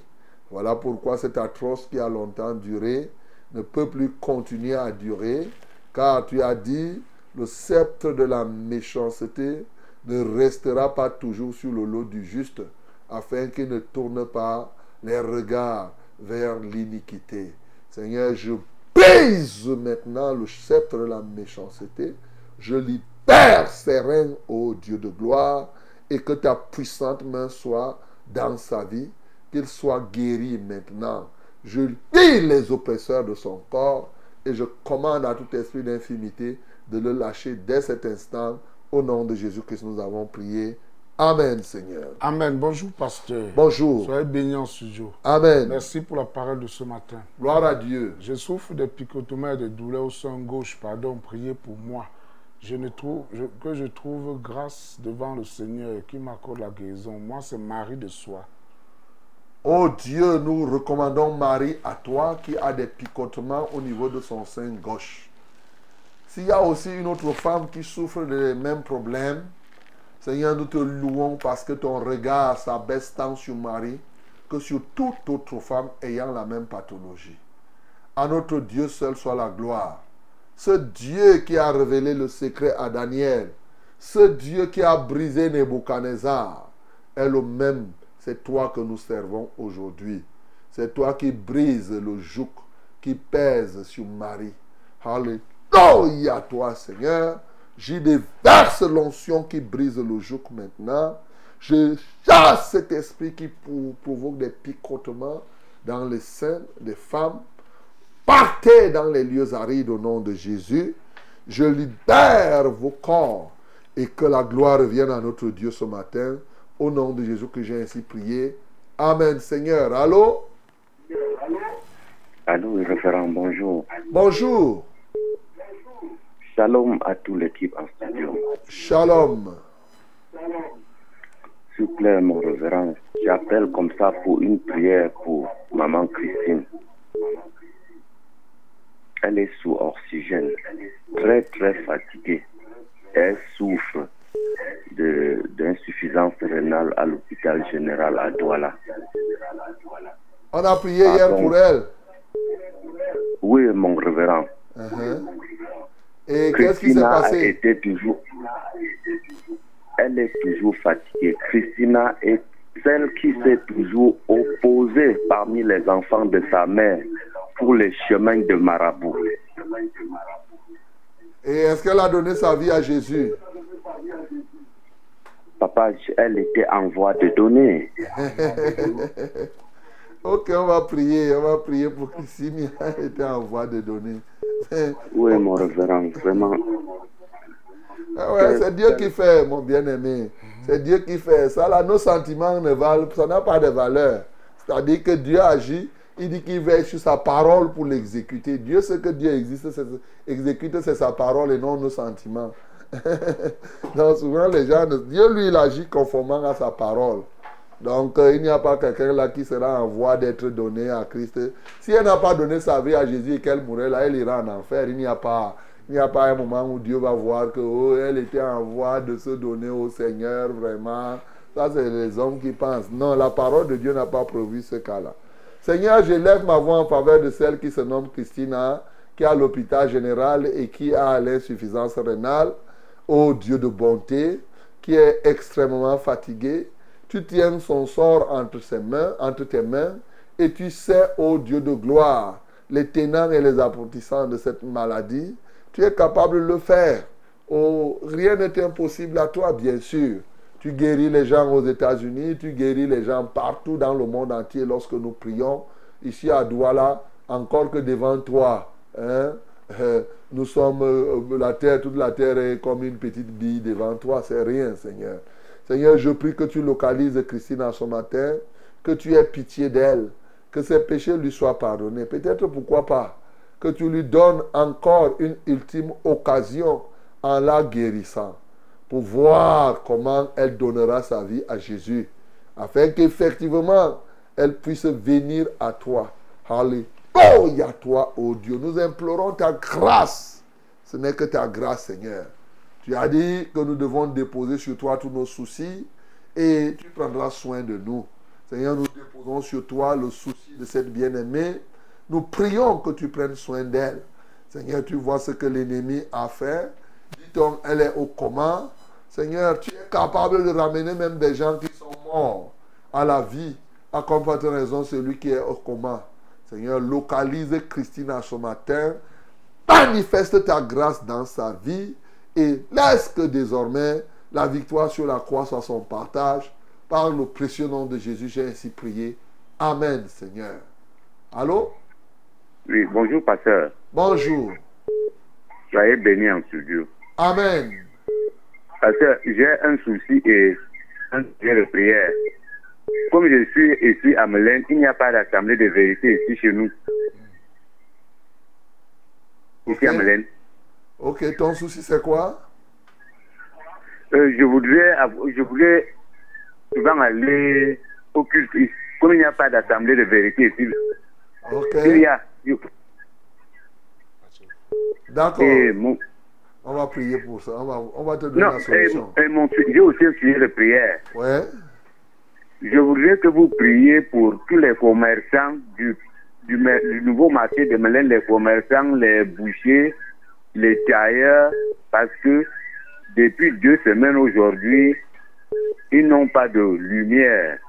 Voilà pourquoi cet atroce qui a longtemps duré ne peut plus continuer à durer, car tu as dit, le sceptre de la méchanceté ne restera pas toujours sur le lot du juste, afin qu'il ne tourne pas les regards vers l'iniquité. Seigneur, je brise maintenant le sceptre de la méchanceté, je libère ses règnes, ô Dieu de gloire, et que ta puissante main soit dans sa vie, qu'il soit guéri maintenant. Je lis les oppresseurs de son corps et je commande à tout esprit d'infimité de le lâcher dès cet instant. Au nom de Jésus-Christ, nous avons prié. Amen, Seigneur. Amen. Bonjour, pasteur. Bonjour. Soyez bénis en ce jour. Amen. Merci pour la parole de ce matin. Gloire à Dieu. Je souffre de picotements et de douleurs au sein gauche. Pardon, priez pour moi. Je ne trouve, que je trouve grâce devant le Seigneur qui m'accorde la guérison. Moi, c'est Marie de soi. Oh Dieu, nous recommandons Marie à toi qui a des picotements au niveau de son sein gauche. S'il y a aussi une autre femme qui souffre des mêmes problèmes, Seigneur, nous te louons parce que ton regard s'abaisse tant sur Marie que sur toute autre femme ayant la même pathologie. À notre Dieu seul soit la gloire. Ce Dieu qui a révélé le secret à Daniel, ce Dieu qui a brisé Nebuchadnezzar, est le même. C'est toi que nous servons aujourd'hui. C'est toi qui brises le joug qui pèse sur Marie. Alléluia, toi, Seigneur. J'y déverse l'onction qui brise le joug maintenant. Je chasse cet esprit qui provoque des picotements dans les seins des femmes. Partez dans les lieux arides au nom de Jésus. Je libère vos corps et que la gloire revienne à notre Dieu ce matin. Au nom de Jésus que j'ai ainsi prié. Amen, Seigneur. Allô? Allô, référent, bonjour. Bonjour. Shalom à toute l'équipe en studio. Shalom. S'il vous plaît, mon révérend, j'appelle comme ça pour une prière pour maman Christine. Elle est sous oxygène, très très fatiguée. Elle souffre d'insuffisance rénale à l'hôpital général à Douala. On a prié hier pour elle. Oui, mon révérend. Uh-huh. Et qu'est-ce qui s'est Christina a passé? été toujours. Elle est toujours fatiguée. Christina est celle qui s'est toujours opposée parmi les enfants de sa mère pour les chemins de marabout. Et est-ce qu'elle a donné sa vie à Jésus? Papa, elle était en voie de donner. ok, on va prier. On va prier pour Christine. Elle était en voie de donner. Oui, mon révérend, vraiment. Ah ouais, c'est Dieu qui fait, mon bien-aimé. C'est Dieu qui fait. Ça, là, nos sentiments ne valent, ça n'a pas de valeur. C'est-à-dire que Dieu agit, il dit qu'il veille sur sa parole pour l'exécuter. Dieu sait que Dieu existe, exécute, c'est sa parole et non nos sentiments. Donc souvent, les gens, Dieu, lui, il agit conformément à sa parole. Donc, euh, il n'y a pas quelqu'un là qui sera en voie d'être donné à Christ. Si elle n'a pas donné sa vie à Jésus et qu'elle mourrait là, elle ira en enfer. Il n'y a pas, il n'y a pas un moment où Dieu va voir que oh, elle était en voie de se donner au Seigneur vraiment. Ça, c'est les hommes qui pensent. Non, la parole de Dieu n'a pas prévu ce cas-là. Seigneur, je lève ma voix en faveur de celle qui se nomme Christina, qui est à l'hôpital général et qui a l'insuffisance rénale. Ô Dieu de bonté, qui est extrêmement fatiguée, tu tiens son sort entre tes mains, et tu sais, ô Dieu de gloire, les tenants et les aboutissants de cette maladie. Tu es capable de le faire. Oh, rien n'est impossible à toi, bien sûr. Tu guéris les gens aux États-Unis, tu guéris les gens partout dans le monde entier lorsque nous prions. Ici à Douala, encore que devant toi, hein, euh, nous sommes, euh, la terre, toute la terre est comme une petite bille devant toi, c'est rien, Seigneur. Seigneur, je prie que tu localises Christine à ce matin, que tu aies pitié d'elle, que ses péchés lui soient pardonnés. Peut-être pourquoi pas, que tu lui donnes encore une ultime occasion en la guérissant, pour voir comment elle donnera sa vie à Jésus, afin qu'effectivement elle puisse venir à toi. Alléluia, toi, ô Dieu. Nous implorons ta grâce, ce n'est que ta grâce, Seigneur. Tu as dit que nous devons déposer sur toi tous nos soucis et tu prendras soin de nous. Seigneur, nous déposons sur toi le souci de cette bien-aimée. Nous prions que tu prennes soin d'elle. Seigneur, tu vois ce que l'ennemi a fait. Dit-on, elle est au coma. Seigneur, tu es capable de ramener même des gens qui sont morts à la vie. À comporter raison celui qui est au coma. Seigneur, localise Christina ce matin. Manifeste ta grâce dans sa vie et laisse que désormais la victoire sur la croix soit son partage. Par le précieux nom de Jésus, j'ai ainsi prié. Amen, Seigneur. Allô? Oui, bonjour, pasteur. Bonjour. Soyez béni en studio. Amen. Pasteur, j'ai un souci et un sujet de prière. Comme je suis ici à Melaine, il n'y a pas d'assemblée de vérité ici chez nous. Ici à Melaine. Ok, ton souci c'est quoi? Euh, je voudrais, je voulais souvent aller au culte. Comme il n'y a pas d'assemblée de vérité ici, Ok. il y a. D'accord. On va prier pour ça. On va, on va te donner non, la solution. et mon, j'ai aussi un sujet de prière. Ouais. Je voudrais que vous priez pour tous les commerçants du, du, nouveau marché de Mélène, les commerçants, les bouchers, les tailleurs, parce que depuis deux semaines aujourd'hui, ils n'ont pas de lumière.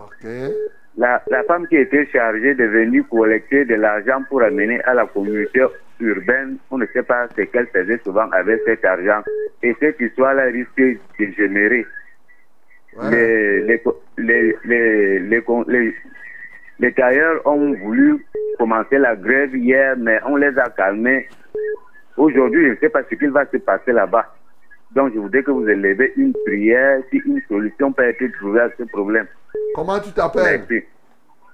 Ok. La, la femme qui était chargée de venir collecter de l'argent pour amener à la communauté urbaine, on ne sait pas ce qu'elle faisait souvent avec cet argent. Et cette histoire-là risque de générer. Les, les, tailleurs ont voulu commencer la grève hier, mais on les a calmés. Aujourd'hui, je ne sais pas ce qu'il va se passer là-bas. Donc, je voudrais que vous élevez une prière si une solution peut être trouvée à ce problème. Comment tu t'appelles?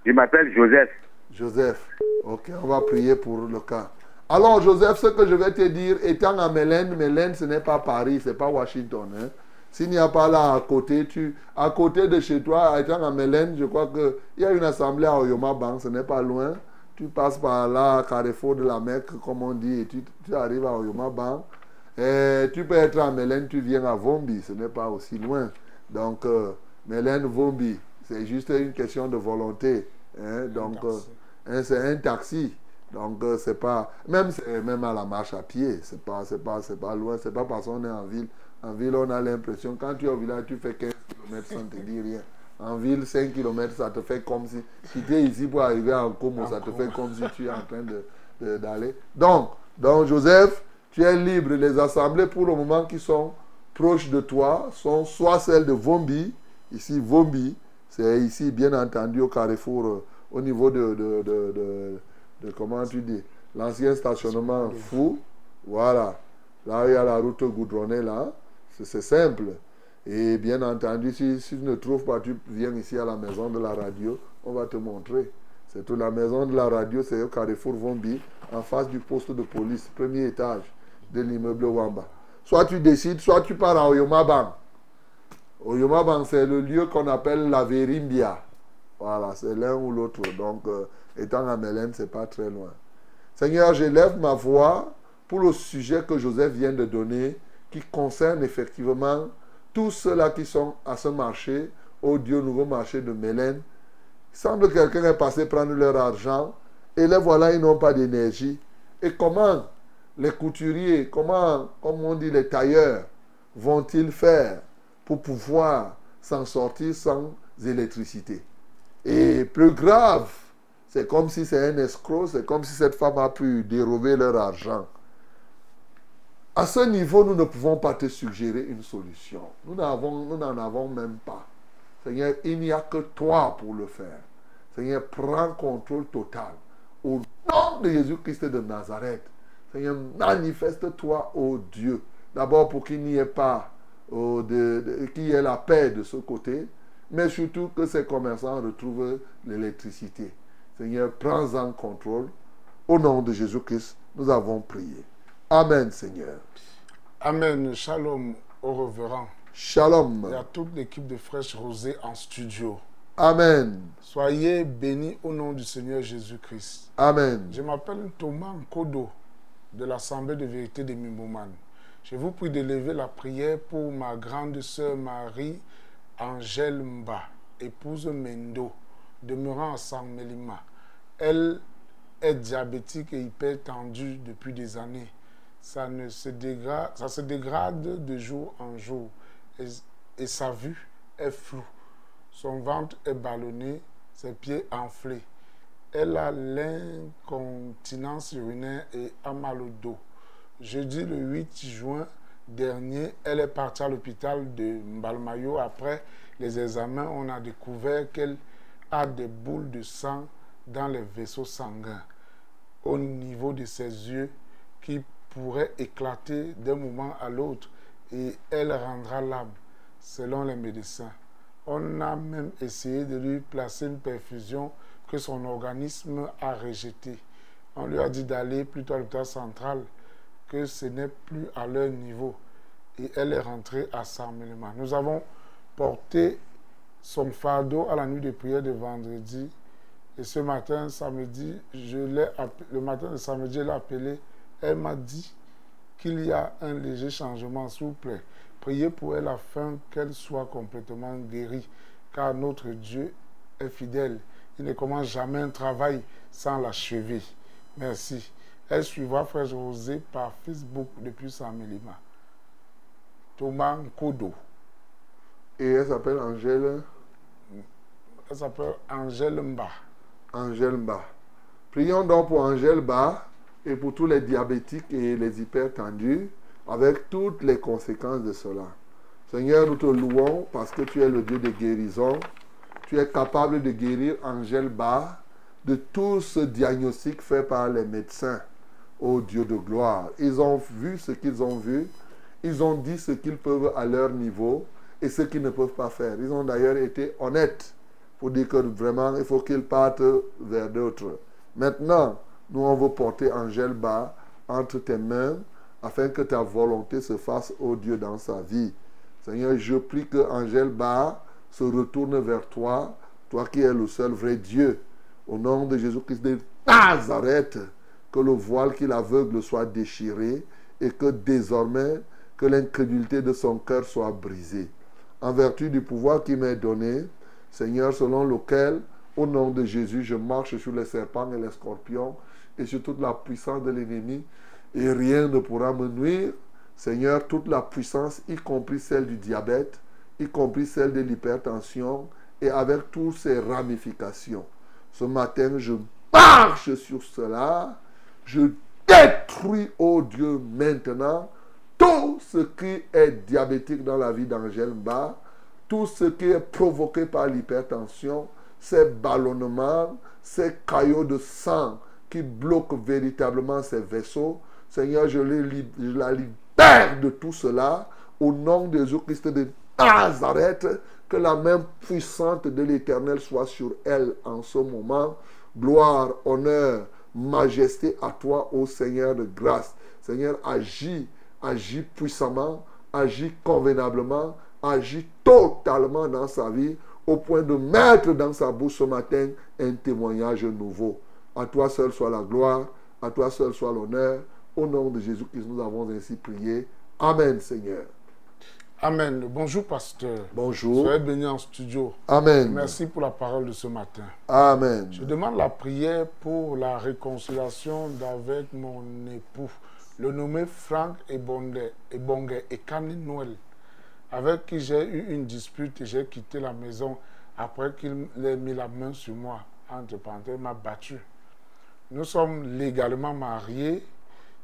Je m'appelle Joseph. Joseph. Ok, on va prier pour le cas. Alors, Joseph, ce que je vais te dire, étant à Mélène, Mélène, ce n'est pas Paris, ce n'est pas Washington. hein. S'il n'y a pas là à côté, tu, à côté de chez toi, étant à Mélène, je crois qu'il y a une assemblée à Oyoma Bank, ce n'est pas loin. Tu passes par là, Carrefour de la Mecque, comme on dit, et tu, tu arrives à Oyoma Bank. Et tu peux être à Mélène, tu viens à Vombi, ce n'est pas aussi loin. Donc, euh, Mélène, Vombi, c'est juste une question de volonté. hein. Donc, euh, c'est un taxi. Donc, euh, c'est pas. Même, même à la marche à pied, c'est pas, pas, pas loin. C'est pas parce qu'on est en ville. En ville, on a l'impression, quand tu es au village, tu fais 15 km sans te dire rien. En ville, 5 km, ça te fait comme si. Quitter ici pour arriver à Como, ça te fait comme si tu es en train de- de- d'aller. Donc, donc, Joseph, tu es libre. Les assemblées, pour le moment, qui sont proches de toi, sont soit celles de Vombi, ici, Vombi, c'est ici, bien entendu, au carrefour, euh, au niveau de, de, de, comment tu dis, l'ancien stationnement fou. Voilà. Là, il y a la route goudronnée, là. C'est c'est simple. Et bien entendu, si, si tu ne trouves pas, tu viens ici à la maison de la radio, on va te montrer. C'est tout. La maison de la radio, c'est au carrefour Vombi, en face du poste de police, premier étage de l'immeuble Wamba. Soit tu décides, soit tu pars à Oyomabang. Oyomabang, c'est le lieu qu'on appelle la Verimbia. Voilà, c'est l'un ou l'autre. Donc, euh, étant à Mélène, c'est pas très loin. Seigneur, j'élève ma voix pour le sujet que Joseph vient de donner, qui concerne effectivement tous ceux-là qui sont à ce marché, au Dieu nouveau marché de Mélène. Il semble que quelqu'un est passé prendre leur argent et les voilà, ils n'ont pas d'énergie. Et comment les couturiers, comment, comme on dit, les tailleurs vont-ils faire pour pouvoir s'en sortir sans électricité? Et plus grave, c'est comme si c'est un escroc, c'est comme si cette femme a pu dérober leur argent. À ce niveau, nous ne pouvons pas te suggérer une solution. Nous n'en avons même pas. Seigneur, il n'y a que toi pour le faire. Seigneur, prends contrôle total. Au nom de Jésus-Christ de Nazareth. Seigneur, manifeste-toi, ô Dieu. D'abord pour qu'il n'y ait pas, oh, de- qu'il y ait la paix de ce côté, mais surtout que ces commerçants retrouvent l'électricité. Seigneur, prends en contrôle. Au nom de Jésus-Christ, nous avons prié. Amen, Seigneur. Amen. Shalom au reverend. Shalom. Et à toute l'équipe de Fraîche Rosée en studio. Amen. Soyez bénis au nom du Seigneur Jésus-Christ. Amen. Je m'appelle Thomas Nkodo. de l'Assemblée de vérité de Mimouman. Je vous prie de lever la prière pour ma grande sœur Marie Angèle Mba, épouse Mendo, demeurant à San Melima. Elle est diabétique et hypertendue depuis des années. Ça, ne se dégrade, ça se dégrade de jour en jour et, et sa vue est floue. Son ventre est ballonné, ses pieds enflés. Elle a l'incontinence urinaire et a mal au dos. Jeudi le 8 juin dernier, elle est partie à l'hôpital de Mbalmayo. Après les examens, on a découvert qu'elle a des boules de sang dans les vaisseaux sanguins au niveau de ses yeux qui pourraient éclater d'un moment à l'autre et elle rendra l'âme selon les médecins. On a même essayé de lui placer une perfusion que son organisme a rejetée. On lui a dit d'aller plutôt à l'hôpital central, que ce n'est plus à leur niveau. Et elle est rentrée à Saint-Méléman. Nous avons porté son fardeau à la nuit de prière de vendredi. Et ce matin, samedi, je le matin de samedi, je l'ai appelée. Elle m'a dit qu'il y a un léger changement, s'il. Priez pour elle afin qu'elle soit complètement guérie, car notre Dieu est fidèle. Il ne commence jamais un travail sans l'achever. Merci. Elle suivra Frère José par Facebook depuis Saint-Mélima. Thomas Nkodo. Et elle s'appelle Angèle? Elle s'appelle Angèle Mba. Angèle Mba. Prions donc pour Angèle Mba et pour tous les diabétiques et les hypertendus avec toutes les conséquences de cela. Seigneur, nous te louons parce que tu es le Dieu de guérison. Tu es capable de guérir Angèle Mba de tout ce diagnostic fait par les médecins. Ô Dieu de gloire. Ils ont vu ce qu'ils ont vu. Ils ont dit ce qu'ils peuvent à leur niveau et ce qu'ils ne peuvent pas faire. Ils ont d'ailleurs été honnêtes pour dire que vraiment, il faut qu'ils partent vers d'autres. Maintenant, nous, on veut porter Angèle bas entre tes mains afin que ta volonté se fasse, ô Dieu, dans sa vie. Seigneur, je prie que Angèle bas se retourne vers toi, toi qui es le seul vrai Dieu. Au nom de Jésus-Christ de que le voile qui l'aveugle soit déchiré et que désormais, que l'incrédulité de son cœur soit brisée. En vertu du pouvoir qui m'est donné, Seigneur, selon lequel, au nom de Jésus, je marche sur les serpents et les scorpions et sur toute la puissance de l'ennemi, et rien ne pourra me nuire. Seigneur, toute la puissance, y compris celle du diabète, y compris celle de l'hypertension, et avec toutes ses ramifications. Ce matin, je marche sur cela, je détruis, oh Dieu, maintenant, tout ce qui est diabétique dans la vie d'Angèle Mba, tout ce qui est provoqué par l'hypertension, ces ballonnements, ces caillots de sang qui bloquent véritablement ces vaisseaux. Seigneur, je la libère de tout cela au nom de Jésus-Christ de Nazareth. Que la main puissante de l'Éternel soit sur elle en ce moment. Gloire, honneur, majesté à toi, ô Seigneur de grâce. Seigneur, agis, agis puissamment, agis convenablement, agis totalement dans sa vie, au point de mettre dans sa bouche ce matin un témoignage nouveau. À toi seul soit la gloire, à toi seul soit l'honneur. Au nom de Jésus-Christ, nous avons ainsi prié. Amen, Seigneur. Amen. Bonjour, pasteur. Bonjour. Soyez béni en studio. Amen. Merci pour la parole de ce matin. Amen. Je demande la prière pour la réconciliation d'avec mon époux, le nommé Franck Ebonge, Ebonge Ekani Noël, avec qui j'ai eu une dispute et j'ai quitté la maison après qu'il ait mis la main sur moi. Entre parenthèses, m'a battu. Nous sommes légalement mariés.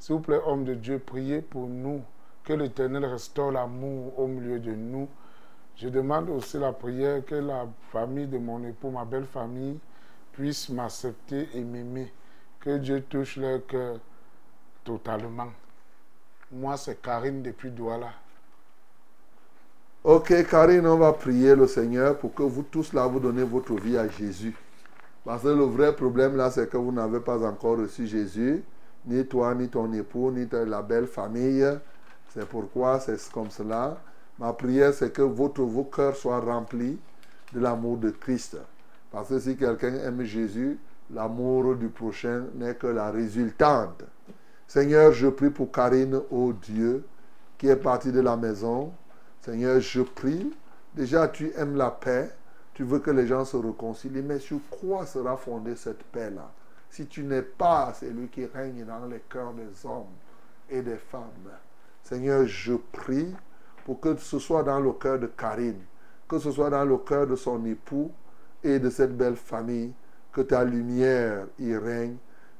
S'il vous plaît, homme de Dieu, priez pour nous. Que l'Éternel restaure l'amour au milieu de nous. Je demande aussi la prière que la famille de mon époux, ma belle famille, puisse m'accepter et m'aimer. Que Dieu touche leur cœur totalement. Moi, c'est Karine depuis Douala. Ok, Karine, on va prier le Seigneur pour que vous tous là, vous donnez votre vie à Jésus. Parce que le vrai problème là, c'est que vous n'avez pas encore reçu Jésus, ni toi, ni ton époux, ni ta- la belle famille. C'est pourquoi c'est comme cela. Ma prière, c'est que votre, vos cœurs soient remplis de l'amour de Christ. Parce que si quelqu'un aime Jésus, l'amour du prochain n'est que la résultante. Seigneur, je prie pour Karine, oh Dieu, qui est partie de la maison. Seigneur, je prie. Déjà, tu aimes la paix. Tu veux que les gens se réconcilient. Mais sur quoi sera fondée cette paix-là? Si tu n'es pas celui qui règne dans les cœurs des hommes et des femmes. Seigneur, je prie pour que ce soit dans le cœur de Karine, que ce soit dans le cœur de son époux et de cette belle famille, que ta lumière y règne,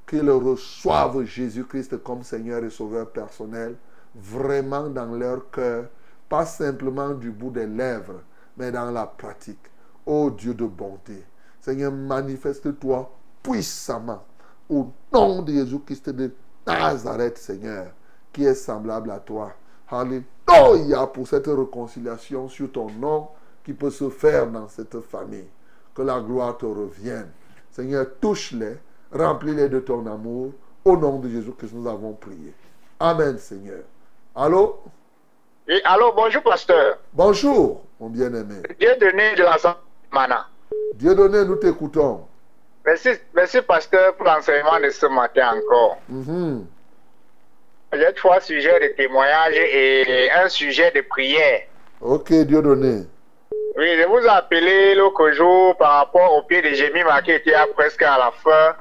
qu'ils reçoivent Jésus-Christ comme Seigneur et Sauveur personnel, vraiment dans leur cœur, pas simplement du bout des lèvres, mais dans la pratique. Ô Dieu de bonté, Seigneur, manifeste-toi puissamment au nom de Jésus-Christ de Nazareth, Seigneur, qui est semblable à toi. Alléluia pour cette réconciliation sur ton nom qui peut se faire dans cette famille. Que la gloire te revienne. Seigneur, touche-les, remplis-les de ton amour. Au nom de Jésus que nous avons prié. Amen, Seigneur. Allô? Oui, allô, bonjour, pasteur. Bonjour, mon bien-aimé. Dieu donné de la Mana. Dieu donné, nous t'écoutons. Merci, merci, pasteur, pour l'enseignement de ce matin encore. Mhm. J'ai trois sujets de témoignage et un sujet de prière. Ok, Dieu donné. Oui, je vous ai appelé l'autre jour par rapport au pied de Jemima qui était presque à la fin.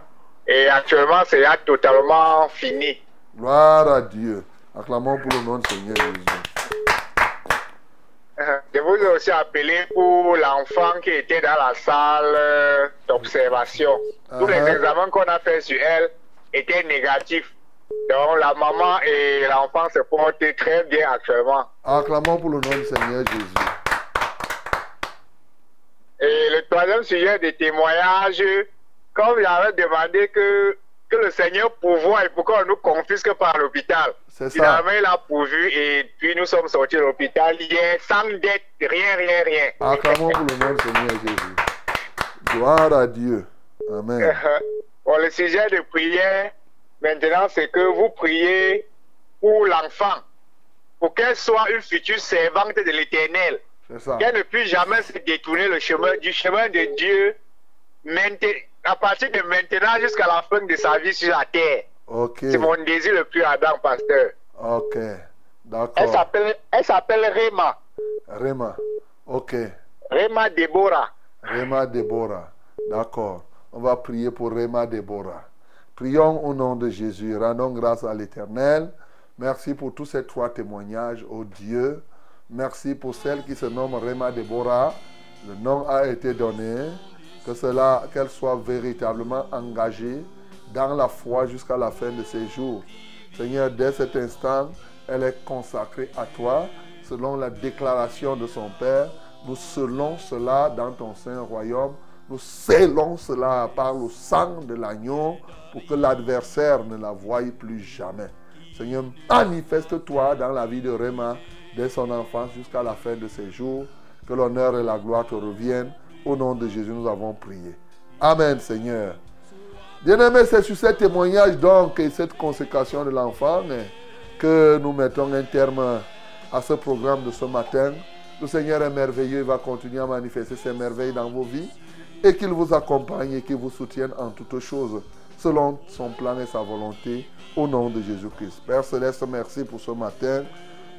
Et actuellement, c'est là totalement fini. Gloire à Dieu. Acclamons pour le nom du Seigneur Jésus. Je vous ai aussi appelé pour l'enfant qui était dans la salle euh, d'observation. Tous les Uh-huh. examens qu'on a fait sur elle étaient négatifs. Donc la maman et l'enfant se portent très bien actuellement. Acclamons pour le nom du Seigneur Jésus. Et le troisième sujet de témoignage, comme j'avais demandé que, que le Seigneur pourvoie et pourquoi on nous confisque par l'hôpital. C'est ça. Finalement, il a pourvu et puis nous sommes sortis de l'hôpital hier sans dette, rien, rien, rien. Acclamons pour le nom du Seigneur Jésus. Gloire à Dieu. Amen. Bon, le sujet de prière, maintenant, c'est que vous priez pour l'enfant, pour qu'elle soit une future servante de l'éternel, qu'elle ne puisse jamais se détourner le chemin, du chemin de Dieu, à partir de maintenant jusqu'à la fin de sa vie sur la terre. C'est mon désir le plus ardent, pasteur. Ok. Elle D'accord. s'appelle, elle s'appelle Rema, Réma. Ok. Rema Deborah. Réma Déborah. D'accord. On va prier pour Réma Déborah. Prions au nom de Jésus. Rendons grâce à l'Éternel. Merci pour tous ces trois témoignages, ô Dieu. Merci pour celle qui se nomme Réma Déborah. Le nom a été donné. Que cela, qu'elle soit véritablement engagée dans la foi jusqu'à la fin de ses jours. Seigneur, dès cet instant, elle est consacrée à toi selon la déclaration de son Père. Nous scellons cela dans ton saint royaume. Nous scellons cela par le sang de l'agneau pour que l'adversaire ne la voie plus jamais. Seigneur, manifeste-toi dans la vie de Réma dès son enfance jusqu'à la fin de ses jours. Que l'honneur et la gloire te reviennent. Au nom de Jésus, nous avons prié. Amen, Seigneur. Bien-aimés, c'est sur ce témoignage donc et cette consécration de l'enfant que nous mettons un terme à ce programme de ce matin. Le Seigneur est merveilleux, il va continuer à manifester ses merveilles dans vos vies et qu'il vous accompagne et qu'il vous soutienne en toutes choses selon son plan et sa volonté au nom de Jésus-Christ. Père Céleste, merci pour ce matin.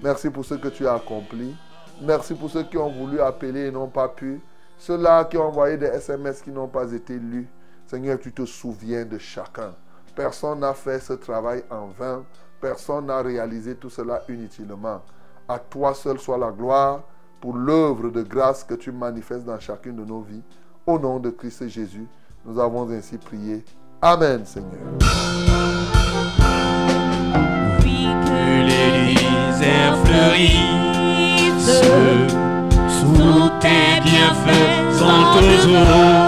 Merci pour ce que tu as accompli. Merci pour ceux qui ont voulu appeler et n'ont pas pu. Ceux-là qui ont envoyé des SMS qui n'ont pas été lus. Seigneur, tu te souviens de chacun. Personne n'a fait ce travail en vain. Personne n'a réalisé tout cela inutilement. À toi seul soit la gloire pour l'œuvre de grâce que tu manifestes dans chacune de nos vies. Au nom de Christ Jésus, nous avons ainsi prié. Amen, Seigneur. Que les fleurissent sous tes bienfaits toujours